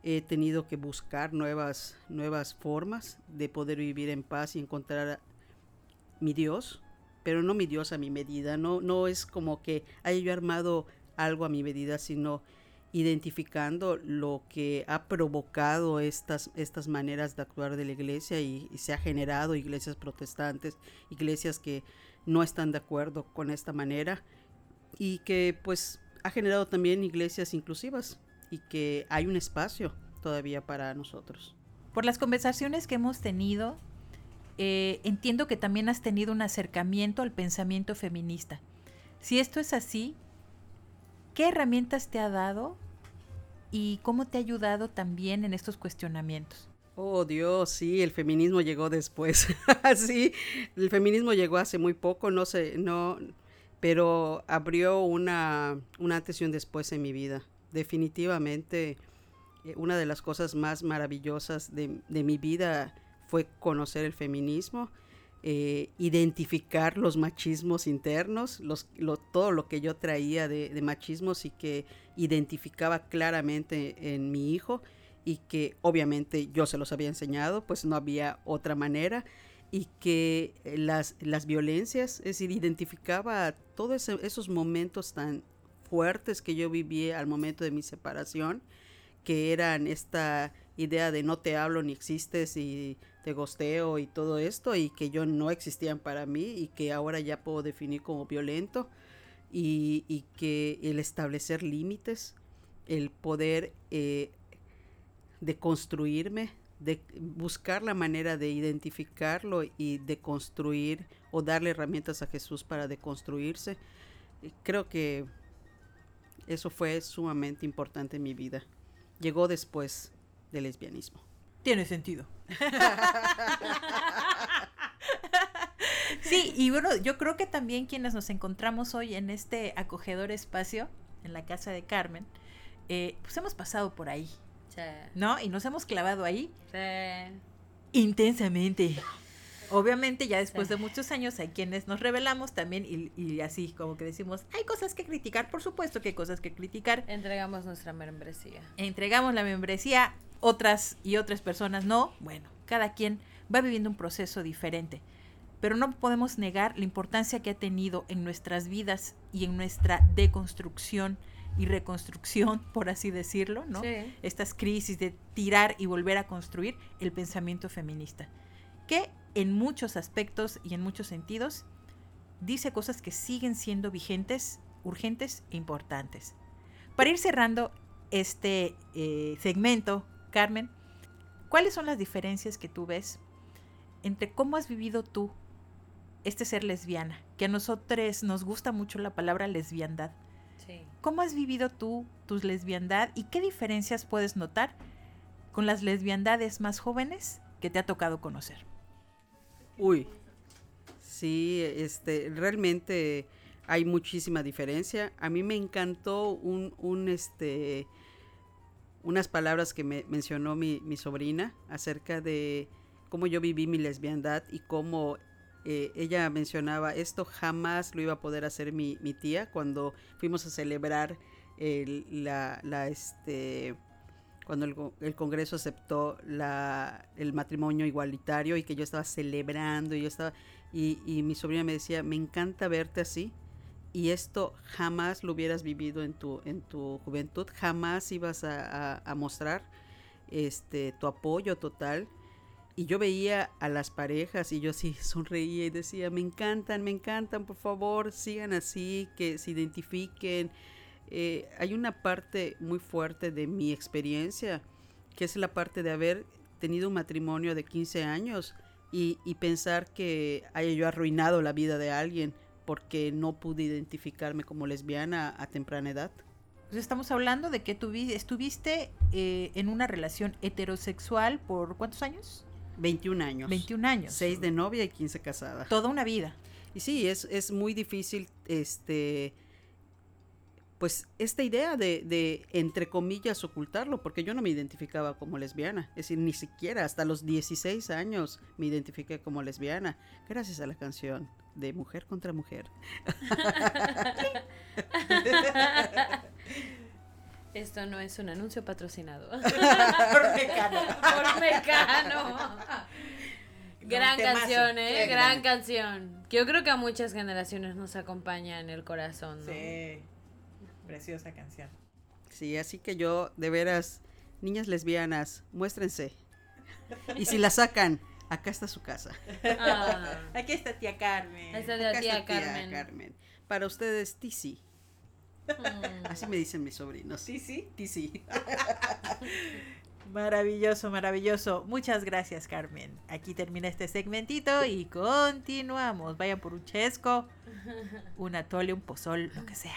he tenido que buscar nuevas, nuevas formas de poder vivir en paz y encontrar mi Dios, pero no mi Dios a mi medida, no, no es como que haya yo armado algo a mi medida, sino identificando lo que ha provocado estas, estas maneras de actuar de la iglesia y, se ha generado iglesias protestantes, iglesias que no están de acuerdo con esta manera y que pues ha generado también iglesias inclusivas, y que hay un espacio todavía para nosotros. Por las conversaciones que hemos tenido, eh, entiendo que también has tenido un acercamiento al pensamiento feminista. Si esto es así, ¿qué herramientas te ha dado y cómo te ha ayudado también en estos cuestionamientos? Oh Dios, sí, el feminismo llegó después. [LAUGHS] sí, el feminismo llegó hace muy poco, no sé, no, pero abrió una, un antes y un después en mi vida definitivamente eh, una de las cosas más maravillosas de, mi vida fue conocer el feminismo, eh, identificar los machismos internos, todo lo que yo traía de, de, machismos y que identificaba claramente en mi hijo y que obviamente yo se los había enseñado, pues no había otra manera y que las, las violencias, es decir, identificaba todos esos momentos tan fuertes que yo viví al momento de mi separación, que eran esta idea de no te hablo ni existes y te gosteo y todo esto y que yo no existían para mí y que ahora ya puedo definir como violento y, y que el establecer límites, el poder eh, de construirme, de buscar la manera de identificarlo y de construir o darle herramientas a Jesús para deconstruirse. Creo que eso fue sumamente importante en mi vida. Llegó después del lesbianismo. Tiene sentido. [LAUGHS] sí, y bueno, yo creo que también quienes nos encontramos hoy en este acogedor espacio, en la casa de Carmen, eh, pues hemos pasado por ahí. Sí. ¿No? Y nos hemos clavado ahí. Sí. Intensamente. Obviamente ya después de muchos años hay quienes nos revelamos también y, así como que decimos, hay cosas que criticar, por supuesto que hay cosas que criticar. Entregamos nuestra membresía. Entregamos la membresía, otras y otras personas no. Bueno, cada quien va viviendo un proceso diferente. Pero no podemos negar la importancia que ha tenido en nuestras vidas y en nuestra deconstrucción y reconstrucción, [LAUGHS] por así decirlo, ¿no? Estas crisis de tirar y volver a construir el pensamiento feminista. Que en muchos aspectos y en muchos sentidos, dice cosas que siguen siendo vigentes, urgentes e importantes. Para ir cerrando este eh, segmento, Carmen, ¿cuáles son las diferencias que tú ves entre cómo has vivido tú este ser lesbiana? Que a nosotros nos gusta mucho la palabra lesbiandad. ¿Cómo has vivido tú tu lesbiandad y qué diferencias puedes notar con las lesbiandades más jóvenes que te ha tocado conocer? Uy, sí, este, realmente hay muchísima diferencia. A mí me encantó un, un este, unas palabras que me mencionó mi, mi, sobrina acerca de cómo yo viví mi lesbiandad y cómo eh, ella mencionaba esto jamás lo iba a poder hacer mi, mi tía cuando fuimos a celebrar el, la, la, este, cuando el, Congreso aceptó la, el matrimonio igualitario y que yo estaba celebrando y yo estaba y, mi sobrina me decía me encanta verte así y esto jamás lo hubieras vivido en tu en tu juventud jamás ibas a, mostrar este tu apoyo total. Y yo veía a las parejas y yo así [LAUGHS] sonreía y decía me encantan me encantan por favor sigan así que se identifiquen eh, hay una parte muy fuerte de mi experiencia, que es la parte de haber tenido un matrimonio de 15 años y, pensar que haya yo arruinado la vida de alguien porque no pude identificarme como lesbiana a temprana edad. Estamos hablando de que estuviste eh, en una relación heterosexual por cuántos años? 21 años. 21 años. 6 de novia y 15 casada. Toda una vida. Y sí, es, es muy difícil, este, pues esta idea de, de, entre comillas, ocultarlo, porque yo no me identificaba como lesbiana. Es decir, ni siquiera hasta los 16 años me identifiqué como lesbiana, gracias a la canción de Mujer contra Mujer. [LAUGHS] Esto no es un anuncio patrocinado. [LAUGHS] Por Mecano. Por Mecano. Gran canción, ¿eh? Gran, canción. Yo creo que a muchas generaciones nos acompaña en el corazón, ¿no? Sí. Preciosa canción. Sí, así que yo, de veras, niñas lesbianas, muéstrense. Y si la sacan, acá está su casa. Ah. [LAUGHS] Aquí está tía Carmen. Esta la tía, Carmen. Carmen. Para ustedes, Tizi. Mm. Así me dicen mis sobrinos. ¿Tizi? Tizi. [LAUGHS] Maravilloso, maravilloso. Muchas gracias, Carmen. Aquí termina este segmentito y continuamos. Vayan por un chesco, un atole, un pozol, lo que sea.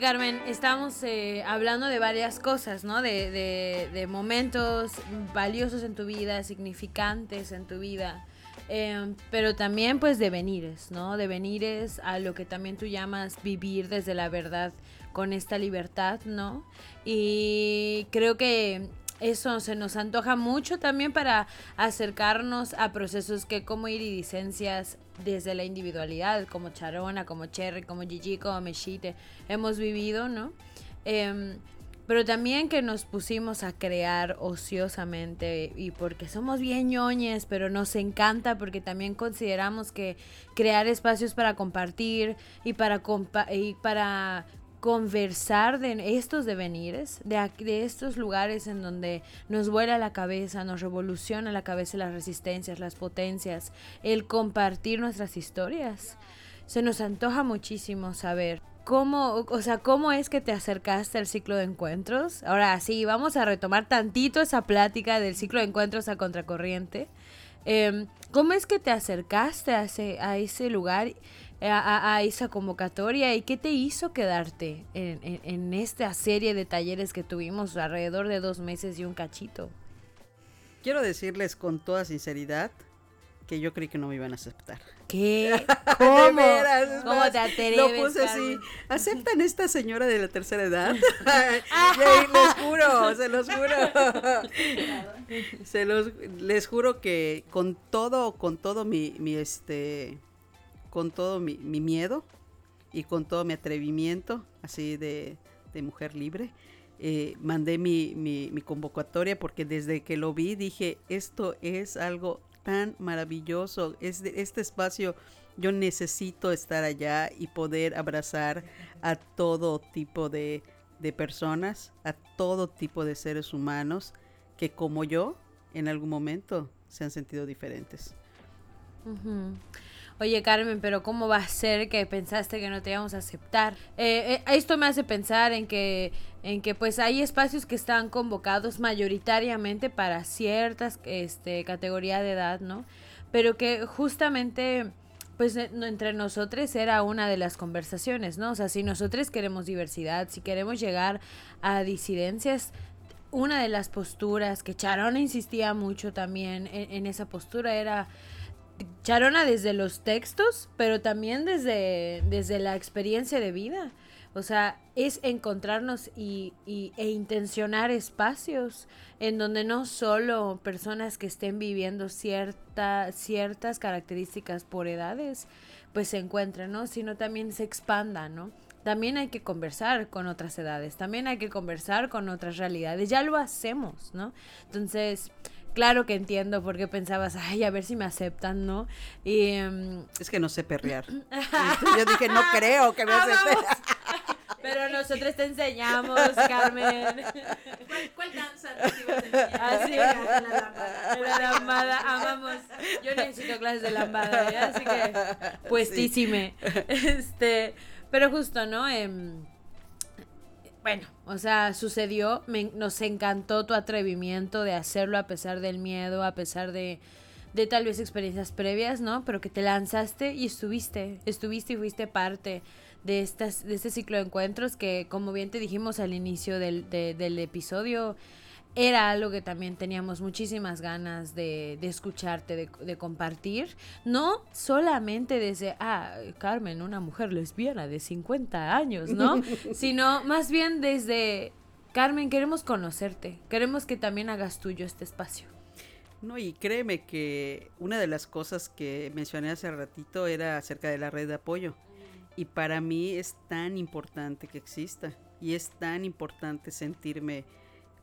Carmen, estamos eh, hablando de varias cosas, ¿no? De, momentos valiosos en tu vida, significantes en tu vida. Em, pero también pues de venires, ¿no? De venires a lo que también tú llamas vivir desde la verdad con esta libertad, ¿no? Y creo que eso se nos antoja mucho también para acercarnos a procesos que como iridiscencias desde la individualidad, como Charona, como Cherry, como Gigi, como Meshite, hemos vivido, ¿no? Em, pero también que nos pusimos a crear ociosamente y porque somos bien ñoñes, pero nos encanta porque también consideramos que crear espacios para compartir y para, y para conversar de estos devenires, de, de estos lugares en donde nos vuela la cabeza, nos revoluciona la cabeza las resistencias, las potencias, el compartir nuestras historias. Se nos antoja muchísimo saber cómo, o sea, cómo es que te acercaste al ciclo de encuentros. Ahora sí, vamos a retomar tantito esa plática del ciclo de encuentros a contracorriente. Em, ¿Cómo es que te acercaste a ese, a ese lugar? A, esa convocatoria y qué te hizo quedarte en, esta serie de talleres que tuvimos alrededor de dos meses y un cachito. Quiero decirles con toda sinceridad que yo creí que no me iban a aceptar. ¿Qué? [LAUGHS] ¿Cómo? ¿Cómo te atreves? Lo puse así. ¿Aceptan esta señora de la tercera edad? [LAUGHS] [LAUGHS] les juro, se los juro. se los, les juro que con todo, con todo mi, mi este con todo mi, miedo y con todo mi atrevimiento, así de, mujer libre, eh, mandé mi, mi, convocatoria porque desde que lo vi dije, esto es algo tan maravilloso, es este espacio yo necesito estar allá y poder abrazar a todo tipo de, de personas, a todo tipo de seres humanos que como yo en algún momento se han sentido diferentes. Oye Carmen, pero ¿cómo va a ser que pensaste que no te íbamos a aceptar? Eh, eh, esto me hace pensar en que, en que pues hay espacios que están convocados mayoritariamente para ciertas este, categorías de edad, ¿no? Pero que justamente pues eh, entre nosotros era una de las conversaciones, ¿no? O sea, si nosotros queremos diversidad, si queremos llegar a disidencias, una de las posturas que Charona insistía mucho también en esa postura era Charona desde los textos, pero también desde, desde la experiencia de vida. O sea, es encontrarnos y, e intencionar espacios en donde no solo personas que estén viviendo cierta, ciertas características por edades, pues se encuentren, ¿no? Sino también se expandan, ¿no? También hay que conversar con otras edades, también hay que conversar con otras realidades. Ya lo hacemos, ¿no? Entonces, claro que entiendo por qué pensabas, ay, a ver si me aceptan, ¿no? Y, em, es que no sé perrear. [LAUGHS] Yo dije, no creo que me acepten. [LAUGHS] Pero nosotros te enseñamos, Carmen. ¿Cuál, danza te ibas a enseñar? Así, la lambada. La lambada, amamos. Yo necesito clases de lambada, ¿eh? así que puestísime. [LAUGHS] Este, pero justo, ¿no? Em, bueno, o sea, sucedió, nos encantó tu atrevimiento de hacerlo a pesar del miedo, a pesar de, de tal vez experiencias previas, ¿no? Pero que te lanzaste y estuviste, estuviste y fuiste parte de, estas, de este ciclo de encuentros que, como bien te dijimos al inicio del, del episodio, era algo que también teníamos muchísimas ganas de, de escucharte, de, de, compartir. No solamente desde, ah, Carmen, una mujer lesbiana de 50 años, ¿no? [LAUGHS] Sino más bien desde, Carmen, queremos conocerte, queremos que también hagas tuyo este espacio. No, y créeme que una de las cosas que mencioné hace ratito era acerca de la red de apoyo. Y para mí es tan importante que exista. Y es tan importante sentirme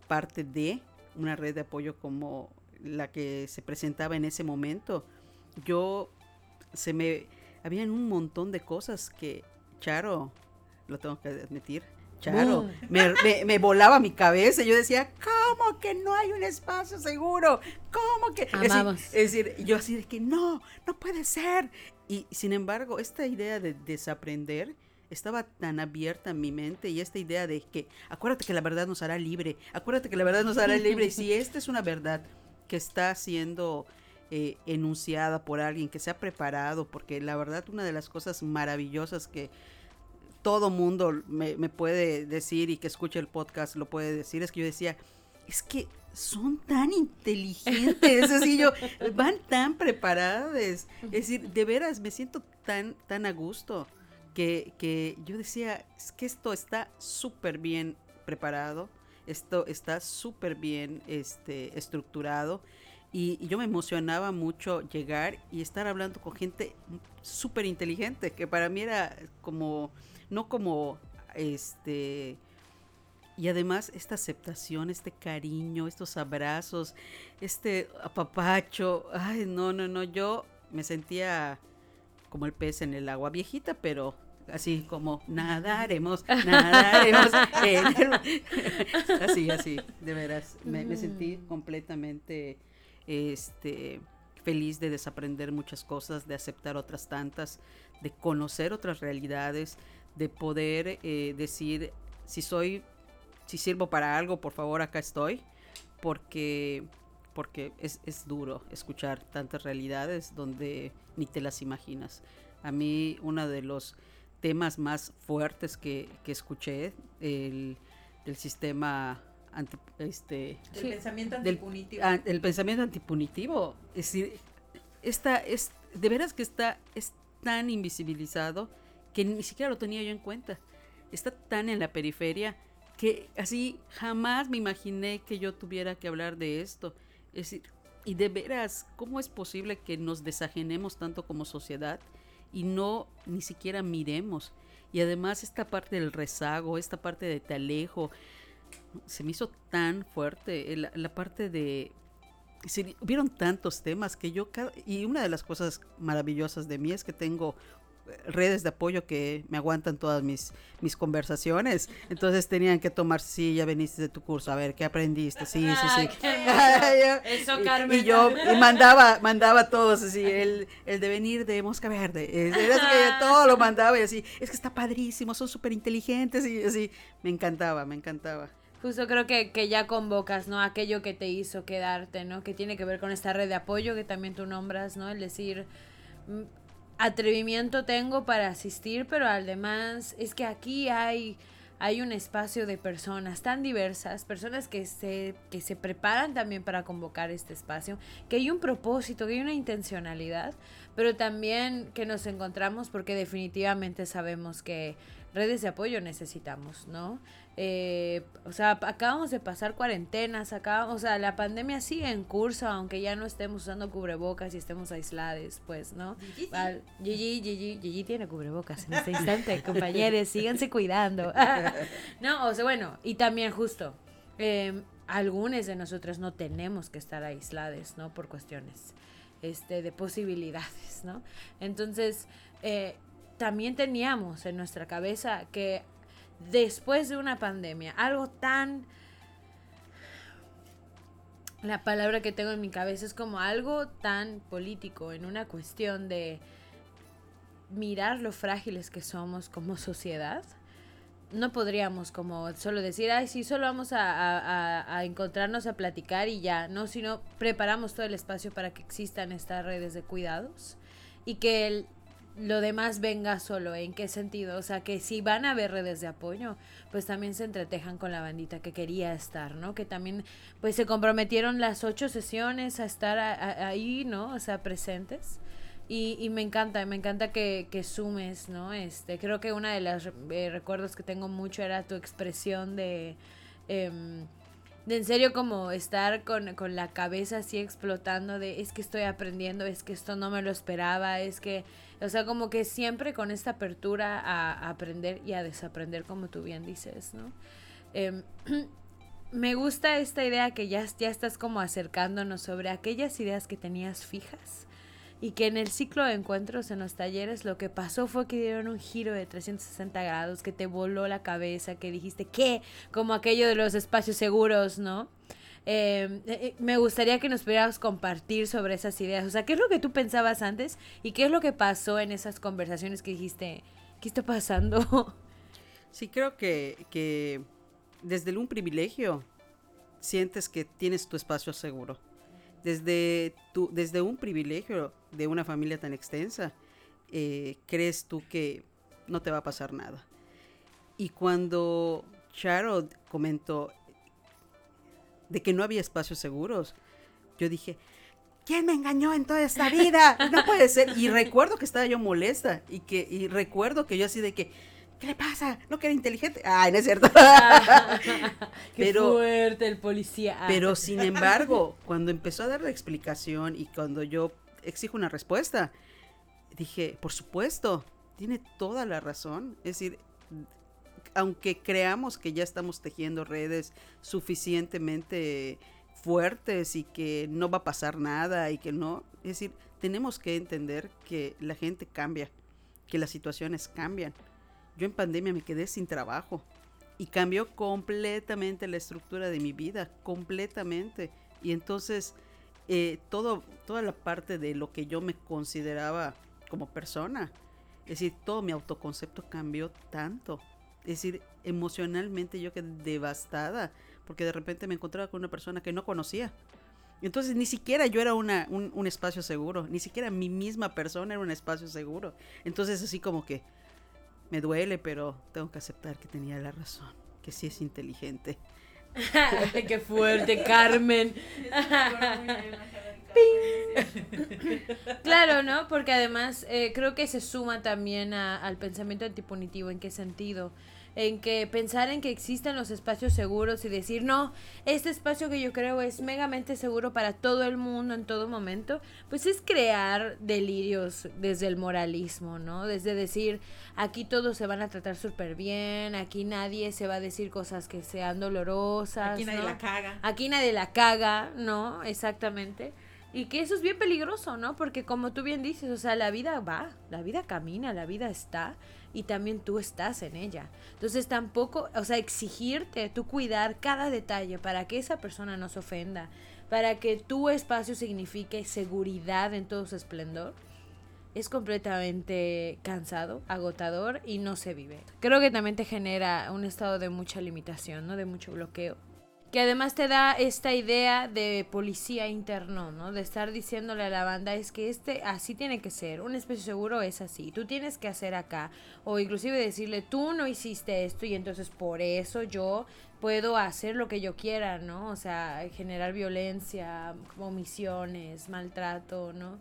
parte de una red de apoyo como la que se presentaba en ese momento. Yo se me habían un montón de cosas que Charo, lo tengo que admitir, Charo, me, volaba mi cabeza. Yo decía, ¿cómo que no hay un espacio seguro? ¿Cómo que? Es decir, yo así de que no, no puede ser. Y sin embargo, esta idea de desaprender estaba tan abierta en mi mente y esta idea de que acuérdate que la verdad nos hará libre, acuérdate que la verdad nos hará libre y si [LAUGHS] esta es una verdad que está siendo eh, enunciada por alguien que se ha preparado, porque la verdad una de las cosas maravillosas que todo mundo me, me puede decir y que escuche el podcast lo puede decir es que yo decía, es que son tan inteligentes, es decir, yo, [LAUGHS] van tan preparadas, es decir, de veras me siento tan, tan a gusto que, yo decía, es que esto está súper bien preparado, esto está súper bien este, estructurado. Y, yo me emocionaba mucho llegar y estar hablando con gente súper inteligente, que para mí era como, no como, este, y además esta aceptación, este cariño, estos abrazos, este apapacho, ay, no, no, no, yo me sentía como el pez en el agua viejita, pero así como nadaremos, nadaremos. [LAUGHS] [LAUGHS] así, así, de veras. Me, sentí completamente este, feliz de desaprender muchas cosas, de aceptar otras tantas, de conocer otras realidades, de poder eh, decir, si soy, si sirvo para algo, por favor, acá estoy, porque porque es, es duro escuchar tantas realidades donde ni te las imaginas. A mí uno de los temas más fuertes que, escuché, el, del sistema este, del pensamiento antipunitivo. el pensamiento antipunitivo. Es decir, esta, es, de veras que está, es tan invisibilizado que ni siquiera lo tenía yo en cuenta. Está tan en la periferia que así jamás me imaginé que yo tuviera que hablar de esto. Es decir, y de veras, ¿cómo es posible que nos desajenemos tanto como sociedad y no ni siquiera miremos. Y además esta parte del rezago, esta parte de te alejo, se me hizo tan fuerte. La, parte de... hubieron tantos temas que yo... y una de las cosas maravillosas de mí es que tengo redes de apoyo que me aguantan todas mis, mis conversaciones. Entonces tenían que tomar, sí, ya veniste de tu curso, a ver, ¿qué aprendiste? Sí, sí, sí. [LAUGHS] Eso, Carmen. Y, yo mandaba, mandaba todos así, el, el de venir de Mosca Verde. Era que todo lo mandaba y así, es que está padrísimo, son súper inteligentes y así. Me encantaba, me encantaba. Justo creo que, que ya convocas, ¿no? Aquello que te hizo quedarte, ¿no? Que tiene que ver con esta red de apoyo que también tú nombras, ¿no? El decir, atrevimiento tengo para asistir, pero además es que aquí hay, hay un espacio de personas tan diversas, personas que se, que se preparan también para convocar este espacio, que hay un propósito, que hay una intencionalidad, pero también que nos encontramos porque definitivamente sabemos que redes de apoyo necesitamos, ¿no? Eh, o sea, acabamos de pasar cuarentenas, acabamos, o sea, la pandemia sigue en curso, aunque ya no estemos usando cubrebocas y estemos aislados, pues, ¿no? Gigi, Gigi, Gigi tiene cubrebocas en este instante, [LAUGHS] compañeros, síganse cuidando. [LAUGHS] no, o sea, bueno, y también justo, eh, algunos de nosotros no tenemos que estar aislados, ¿no? Por cuestiones este, de posibilidades, ¿no? Entonces, eh, también teníamos en nuestra cabeza que después de una pandemia, algo tan la palabra que tengo en mi cabeza es como algo tan político, en una cuestión de mirar lo frágiles que somos como sociedad. No podríamos como solo decir, ay, sí, solo vamos a, encontrarnos a platicar y ya, no, sino preparamos todo el espacio para que existan estas redes de cuidados y que el, lo demás venga solo. ¿En qué sentido? O sea, que si van a haber redes de apoyo, pues también se entretejan con la bandita que quería estar, ¿no? Que también, pues se comprometieron las ocho sesiones a estar ahí, ¿no? O sea, presentes. Y, y me encanta, me encanta que, que, sumes, ¿no? Este, creo que una de los eh, recuerdos que tengo mucho era tu expresión de... Em, de en serio como estar con, con, la cabeza así explotando de es que estoy aprendiendo, es que esto no me lo esperaba, es que o sea, como que siempre con esta apertura a, aprender y a desaprender, como tú bien dices, ¿no? Em, [CLEARS THROAT] me gusta esta idea que ya, ya estás como acercándonos sobre aquellas ideas que tenías fijas y que en el ciclo de encuentros en los talleres lo que pasó fue que dieron un giro de 360 grados, que te voló la cabeza, que dijiste, ¿qué? Como aquello de los espacios seguros, ¿no? Em, eh, eh, me gustaría que nos pudieras compartir sobre esas ideas. O sea, ¿qué es lo que tú pensabas antes y qué es lo que pasó en esas conversaciones que dijiste, ¿qué está pasando? [LAUGHS] Sí, creo que, que desde un privilegio sientes que tienes tu espacio seguro. Desde, tu, desde un privilegio de una familia tan extensa, eh, crees tú que no te va a pasar nada. Y cuando Charo comentó, de que no había espacios seguros. Yo dije, ¿quién me engañó en toda esta vida? No puede ser. Y recuerdo que estaba yo molesta y que y recuerdo que yo así de que, ¿qué le pasa? ¿No que era inteligente? Ay, no es cierto. [LAUGHS] Qué pero, fuerte el policía. Pero sin embargo, cuando empezó a dar la explicación y cuando yo exijo una respuesta, dije, por supuesto, tiene toda la razón. Es decir, aunque creamos que ya estamos tejiendo redes suficientemente fuertes y que no va a pasar nada y que no, es decir, tenemos que entender que la gente cambia, que las situaciones cambian. Yo en pandemia me quedé sin trabajo y cambió completamente la estructura de mi vida, completamente. Y entonces eh, todo, toda la parte de lo que yo me consideraba como persona, es decir, todo mi autoconcepto cambió tanto es decir, emocionalmente yo quedé devastada, porque de repente me encontraba con una persona que no conocía. Entonces ni siquiera yo era una, un, espacio seguro, ni siquiera mi misma persona era un espacio seguro. Entonces así como que me duele, pero tengo que aceptar que tenía la razón, que sí es inteligente. ¡Qué fuerte, Carmen! claro, ¿no? Porque además eh, creo que se suma también al pensamiento antipunitivo. ¿En qué sentido? En que pensar en que existen los espacios seguros y decir, no, este espacio que yo creo es megamente seguro para todo el mundo en todo momento, pues es crear delirios desde el moralismo, ¿no? Desde decir, aquí todos se van a tratar súper bien, aquí nadie se va a decir cosas que sean dolorosas. Aquí nadie la caga. Aquí nadie la caga, ¿no? Exactamente. Y que eso es bien peligroso, ¿no? Porque como tú bien dices, o sea, la vida va, la vida camina, la vida está y también tú estás en ella. Entonces tampoco, o sea, exigirte, tú cuidar cada detalle para que esa persona no se ofenda, para que tu espacio signifique seguridad en todo su esplendor, es completamente cansado, agotador y no se vive. Creo que también te genera un estado de mucha limitación, ¿no? De mucho bloqueo que además te da esta idea de policía interno, ¿no? De estar diciéndole a la banda es que este así tiene que ser, un espacio seguro es así, tú tienes que hacer acá, o inclusive decirle tú no hiciste esto y entonces por eso yo puedo hacer lo que yo quiera, ¿no? O sea, generar violencia, omisiones, maltrato, ¿no?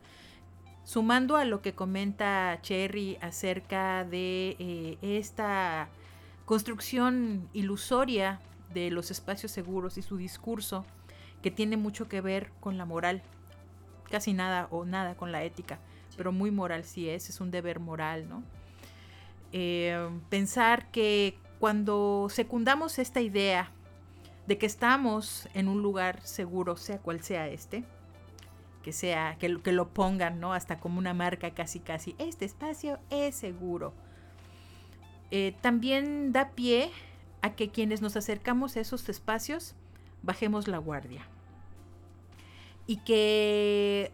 Sumando a lo que comenta Cherry acerca de eh, esta construcción ilusoria de los espacios seguros y su discurso que tiene mucho que ver con la moral, casi nada o nada con la ética, pero muy moral sí es, es un deber moral, ¿no? Eh, pensar que cuando secundamos esta idea de que estamos en un lugar seguro, sea cual sea este, que sea, que, que lo pongan, ¿no? Hasta como una marca casi casi, este espacio es seguro. Eh, también da pie a que quienes nos acercamos a esos espacios bajemos la guardia. y que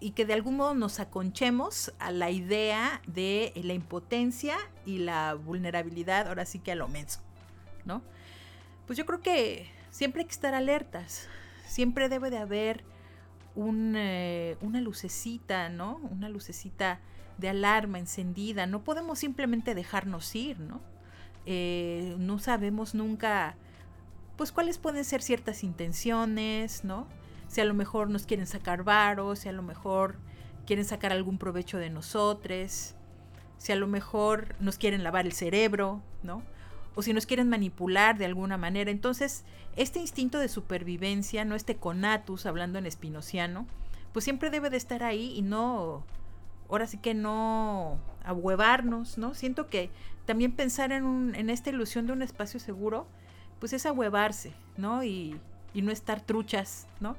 y que de algún modo nos aconchemos a la idea de la impotencia y la vulnerabilidad, ahora sí que a lo menso, ¿no? Pues yo creo que siempre hay que estar alertas, siempre debe de haber eh, una lucecita, ¿no? Una lucecita de alarma encendida, no podemos simplemente dejarnos ir, ¿no? Eh, no sabemos nunca, pues cuáles pueden ser ciertas intenciones, ¿no? si a lo mejor nos quieren sacar varos, si a lo mejor quieren sacar algún provecho de nosotros, si a lo mejor nos quieren lavar el cerebro, ¿no? O si nos quieren manipular de alguna manera. Entonces, este instinto de supervivencia, no este conatus, hablando en espinociano, pues siempre debe de estar ahí y no, ahora sí que no ahuevarnos, ¿no? Siento que también pensar en, un, en esta ilusión de un espacio seguro, pues es ahuevarse, ¿no? Y, y no estar truchas, ¿no?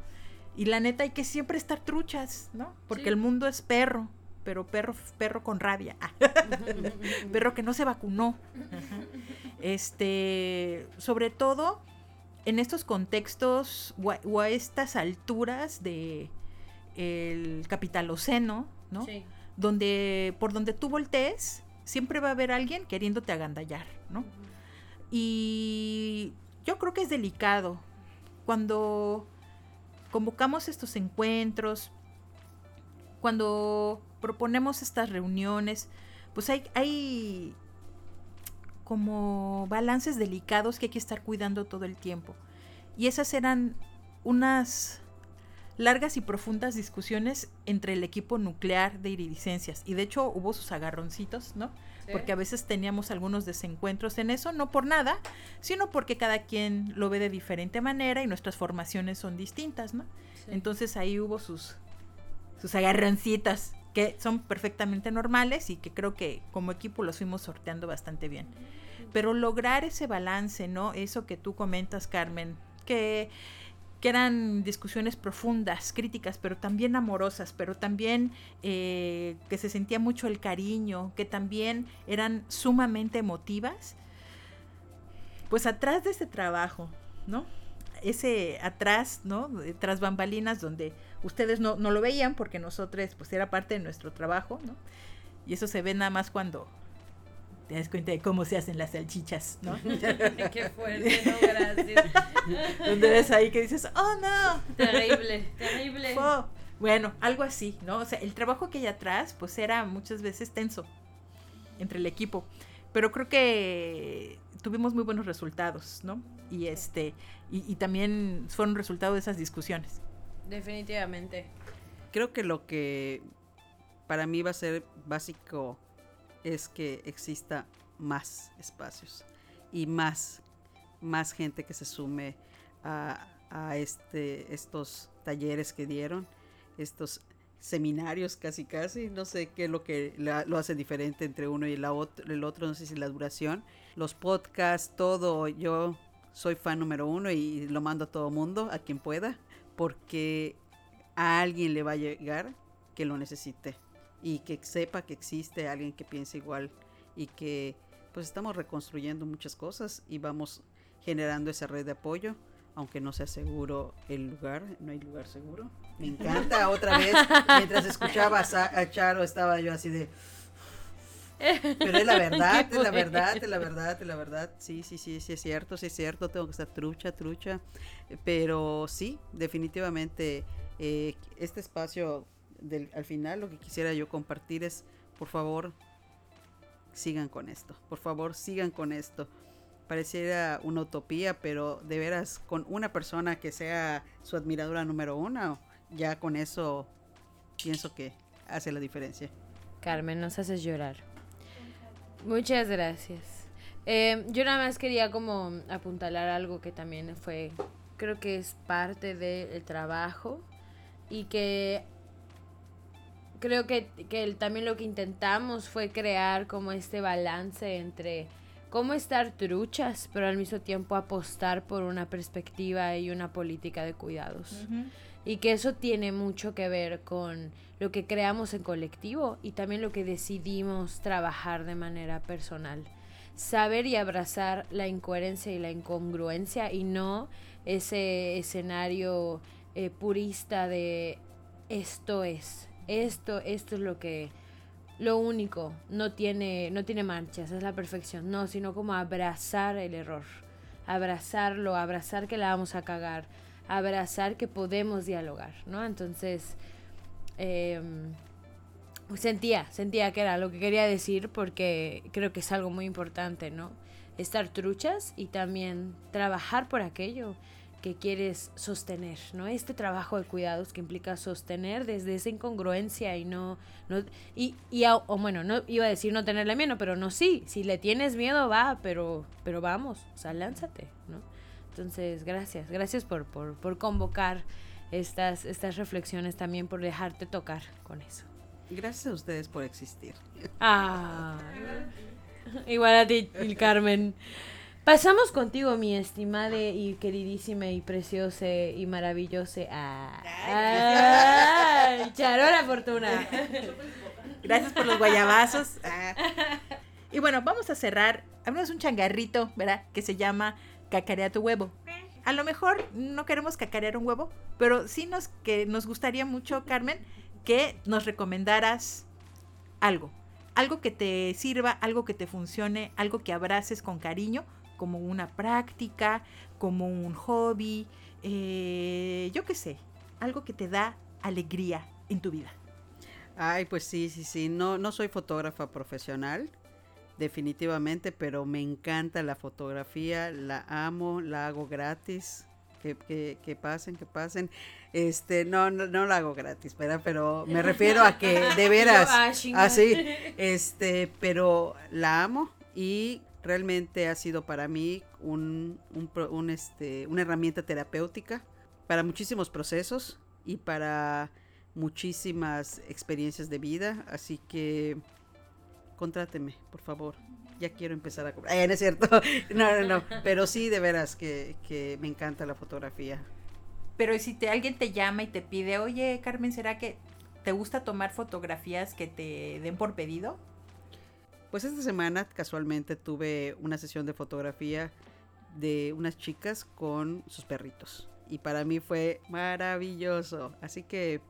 Y la neta hay que siempre estar truchas, ¿no? Porque el mundo es perro, pero perro, perro con rabia. [LAUGHS] perro que no se vacunó. Este, sobre todo en estos contextos o a, estas alturas de el capitaloceno, ¿no? Sí. Donde por donde tú voltees, siempre va a haber alguien queriéndote agandallar, ¿no? Y yo creo que es delicado cuando convocamos estos encuentros, cuando proponemos estas reuniones, pues hay, hay como balances delicados que hay que estar cuidando todo el tiempo. Y esas eran unas largas y profundas discusiones entre el equipo nuclear de iridiscencias. Y de hecho hubo sus agarroncitos, ¿no? porque a veces teníamos algunos desencuentros en eso, no por nada, sino porque cada quien lo ve de diferente manera y nuestras formaciones son distintas, ¿no? Entonces ahí hubo sus, sus agarrancitas que son perfectamente normales y que creo que como equipo los fuimos sorteando bastante bien. Pero lograr ese balance, ¿no? Eso que tú comentas, Carmen, que que eran discusiones profundas, críticas, pero también amorosas, pero también eh, que se sentía mucho el cariño, que también eran sumamente emotivas. Pues atrás de ese trabajo, ¿no? Ese atrás, ¿no? Tras bambalinas donde ustedes no, no lo veían porque nosotros, pues era parte de nuestro trabajo, ¿no? Y eso se ve nada más cuando te das cuenta de cómo se hacen las salchichas, ¿no? [LAUGHS] Qué fuerte, no, gracias. [LAUGHS] Donde ves ahí que dices, oh no. Terrible, [LAUGHS] terrible. Bueno, algo así, ¿no? O sea, el trabajo que hay atrás, pues era muchas veces tenso entre el equipo. Pero creo que tuvimos muy buenos resultados, ¿no? Y este, y, y también fueron resultado de esas discusiones. Definitivamente. Creo que lo que para mí va a ser básico es que exista más espacios y más, más gente que se sume a, este, estos talleres que dieron, estos seminarios casi casi, no sé qué es lo que lo hace diferente entre uno y el otro, el otro, no sé si la duración, los podcasts, todo, yo soy fan número uno y lo mando a todo mundo, a quien pueda, porque a alguien le va a llegar que lo necesite y que sepa que existe alguien que piense igual y que pues estamos reconstruyendo muchas cosas y vamos generando esa red de apoyo, aunque no sea seguro el lugar, no hay lugar seguro. Me encanta [LAUGHS] otra vez, mientras escuchaba a Charo estaba yo así de... Pero es la [LAUGHS] verdad, es la verdad, es la verdad, es la verdad. Sí, sí, sí, sí es cierto, sí es cierto, tengo que estar trucha, trucha. Pero sí, definitivamente eh, este espacio al final lo que quisiera yo compartir es, por favor, sigan con esto, por favor, sigan con esto. Pareciera una utopía, pero de veras, con una persona que sea su admiradora número uno, ya con eso pienso que hace la diferencia. Carmen, nos haces llorar. Muchas gracias. Eh, yo nada más quería como apuntalar algo que también fue, creo que es parte del trabajo y que creo que, también lo que intentamos fue crear como este balance entre cómo estar truchas, pero al mismo tiempo apostar por una perspectiva y una política de cuidados. Y que eso tiene mucho que ver con lo que creamos en colectivo y también lo que decidimos trabajar de manera personal. Saber y abrazar la incoherencia y la incongruencia y no ese escenario eh, purista de esto es, esto, esto es lo que, lo único, no tiene, no tiene manchas, es la perfección, no, sino como abrazar el error, abrazarlo, abrazar que la vamos a cagar, abrazar que podemos dialogar, ¿no? Entonces, em, sentía, sentía que era lo que quería decir porque creo que es algo muy importante, ¿no? Estar truchas y también trabajar por aquello que quieres sostener, ¿no? Este trabajo de cuidados que implica sostener desde esa incongruencia y no, no y, y o bueno, no iba a decir no tenerle miedo, pero no sí, si le tienes miedo va, pero, pero vamos, o sea, lánzate, ¿no? Entonces, gracias, gracias por, por, por convocar estas, estas reflexiones también, por dejarte tocar con eso. Gracias a ustedes por existir. Ah, igual a ti, Carmen. Pasamos contigo, mi estimada y queridísima y preciosa y maravillosa. ¡Ay! Charola Fortuna! Gracias por los guayabazos. Y bueno, vamos a cerrar. Abrimos un changarrito, ¿verdad? Que se llama Cacarea tu huevo. A lo mejor no queremos cacarear un huevo, pero sí nos, que nos gustaría mucho, Carmen, que nos recomendaras algo. Algo que te sirva, algo que te funcione, algo que abraces con cariño como una práctica, como un hobby, eh, yo qué sé, algo que te da alegría en tu vida. Ay, pues sí, sí, sí, no, no soy fotógrafa profesional, definitivamente, pero me encanta la fotografía, la amo, la hago gratis. Que, que, pasen, que pasen. Este, no, no, no la hago gratis, ¿verdad? Pero me refiero a que de [LAUGHS] veras, así, ah, [LAUGHS] este, pero la amo y realmente ha sido para mí un, este, una herramienta terapéutica para muchísimos procesos y para muchísimas experiencias de vida. Así que contráteme, por favor. Ya quiero empezar a cobrar. Eh, no es cierto. [LAUGHS] No, no, no. Pero sí, de veras que, que me encanta la fotografía. Pero si te, alguien te llama y te pide, oye, Carmen, ¿será que te gusta tomar fotografías que te den por pedido? Pues esta semana casualmente tuve una sesión de fotografía de unas chicas con sus perritos. Y para mí fue maravilloso. Así que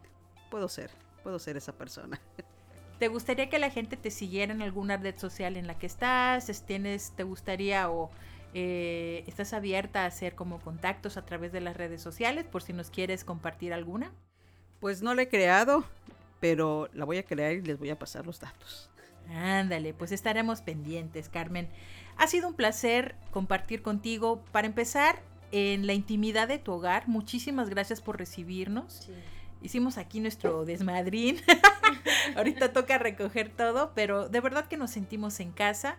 puedo ser, puedo ser esa persona. [LAUGHS] ¿Te gustaría que la gente te siguiera en alguna red social en la que estás? ¿Tienes, ¿Te gustaría o eh, estás abierta a hacer como contactos a través de las redes sociales por si nos quieres compartir alguna? Pues no la he creado, pero la voy a crear y les voy a pasar los datos. Ándale, pues estaremos pendientes, Carmen. Ha sido un placer compartir contigo. Para empezar, en la intimidad de tu hogar, muchísimas gracias por recibirnos. Hicimos aquí nuestro [LAUGHS] desmadrín. [LAUGHS] Ahorita toca recoger todo, pero de verdad que nos sentimos en casa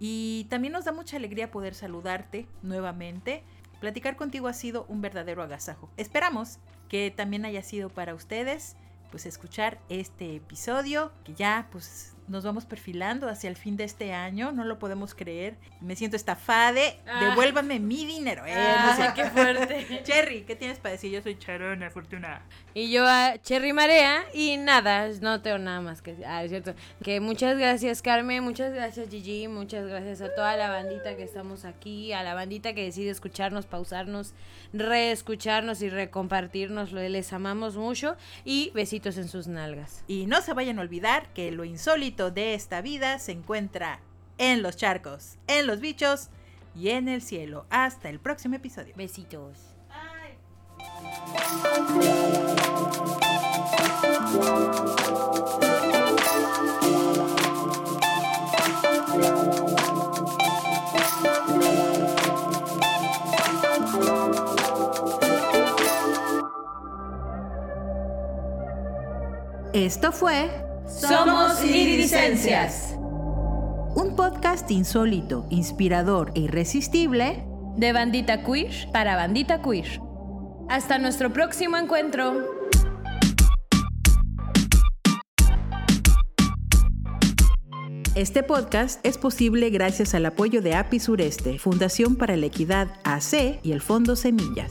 y también nos da mucha alegría poder saludarte nuevamente. Platicar contigo ha sido un verdadero agasajo. Esperamos que también haya sido para ustedes pues escuchar este episodio que ya pues nos vamos perfilando hacia el fin de este año, no lo podemos creer. Me siento estafade, ah. devuélvame mi dinero. Eh, ah, qué fuerte. [LAUGHS] Cherry, ¿qué tienes para decir? Yo soy Charona Fortuna. Y yo a Cherry Marea y nada, no tengo nada más que decir. Ah, es cierto. Que muchas gracias Carmen, muchas gracias Gigi, muchas gracias a toda la bandita que estamos aquí, a la bandita que decide escucharnos, pausarnos, reescucharnos y recompartirnos. Les amamos mucho y besitos en sus nalgas. Y no se vayan a olvidar que lo insólito de esta vida se encuentra en los charcos, en los bichos y en el cielo. Hasta el próximo episodio. Besitos. Esto fue somos Iridiscencias. Un podcast insólito, inspirador e irresistible de bandita queer para bandita queer. Hasta nuestro próximo encuentro. Este podcast es posible gracias al apoyo de API Sureste, Fundación para la Equidad AC y el Fondo Semillas.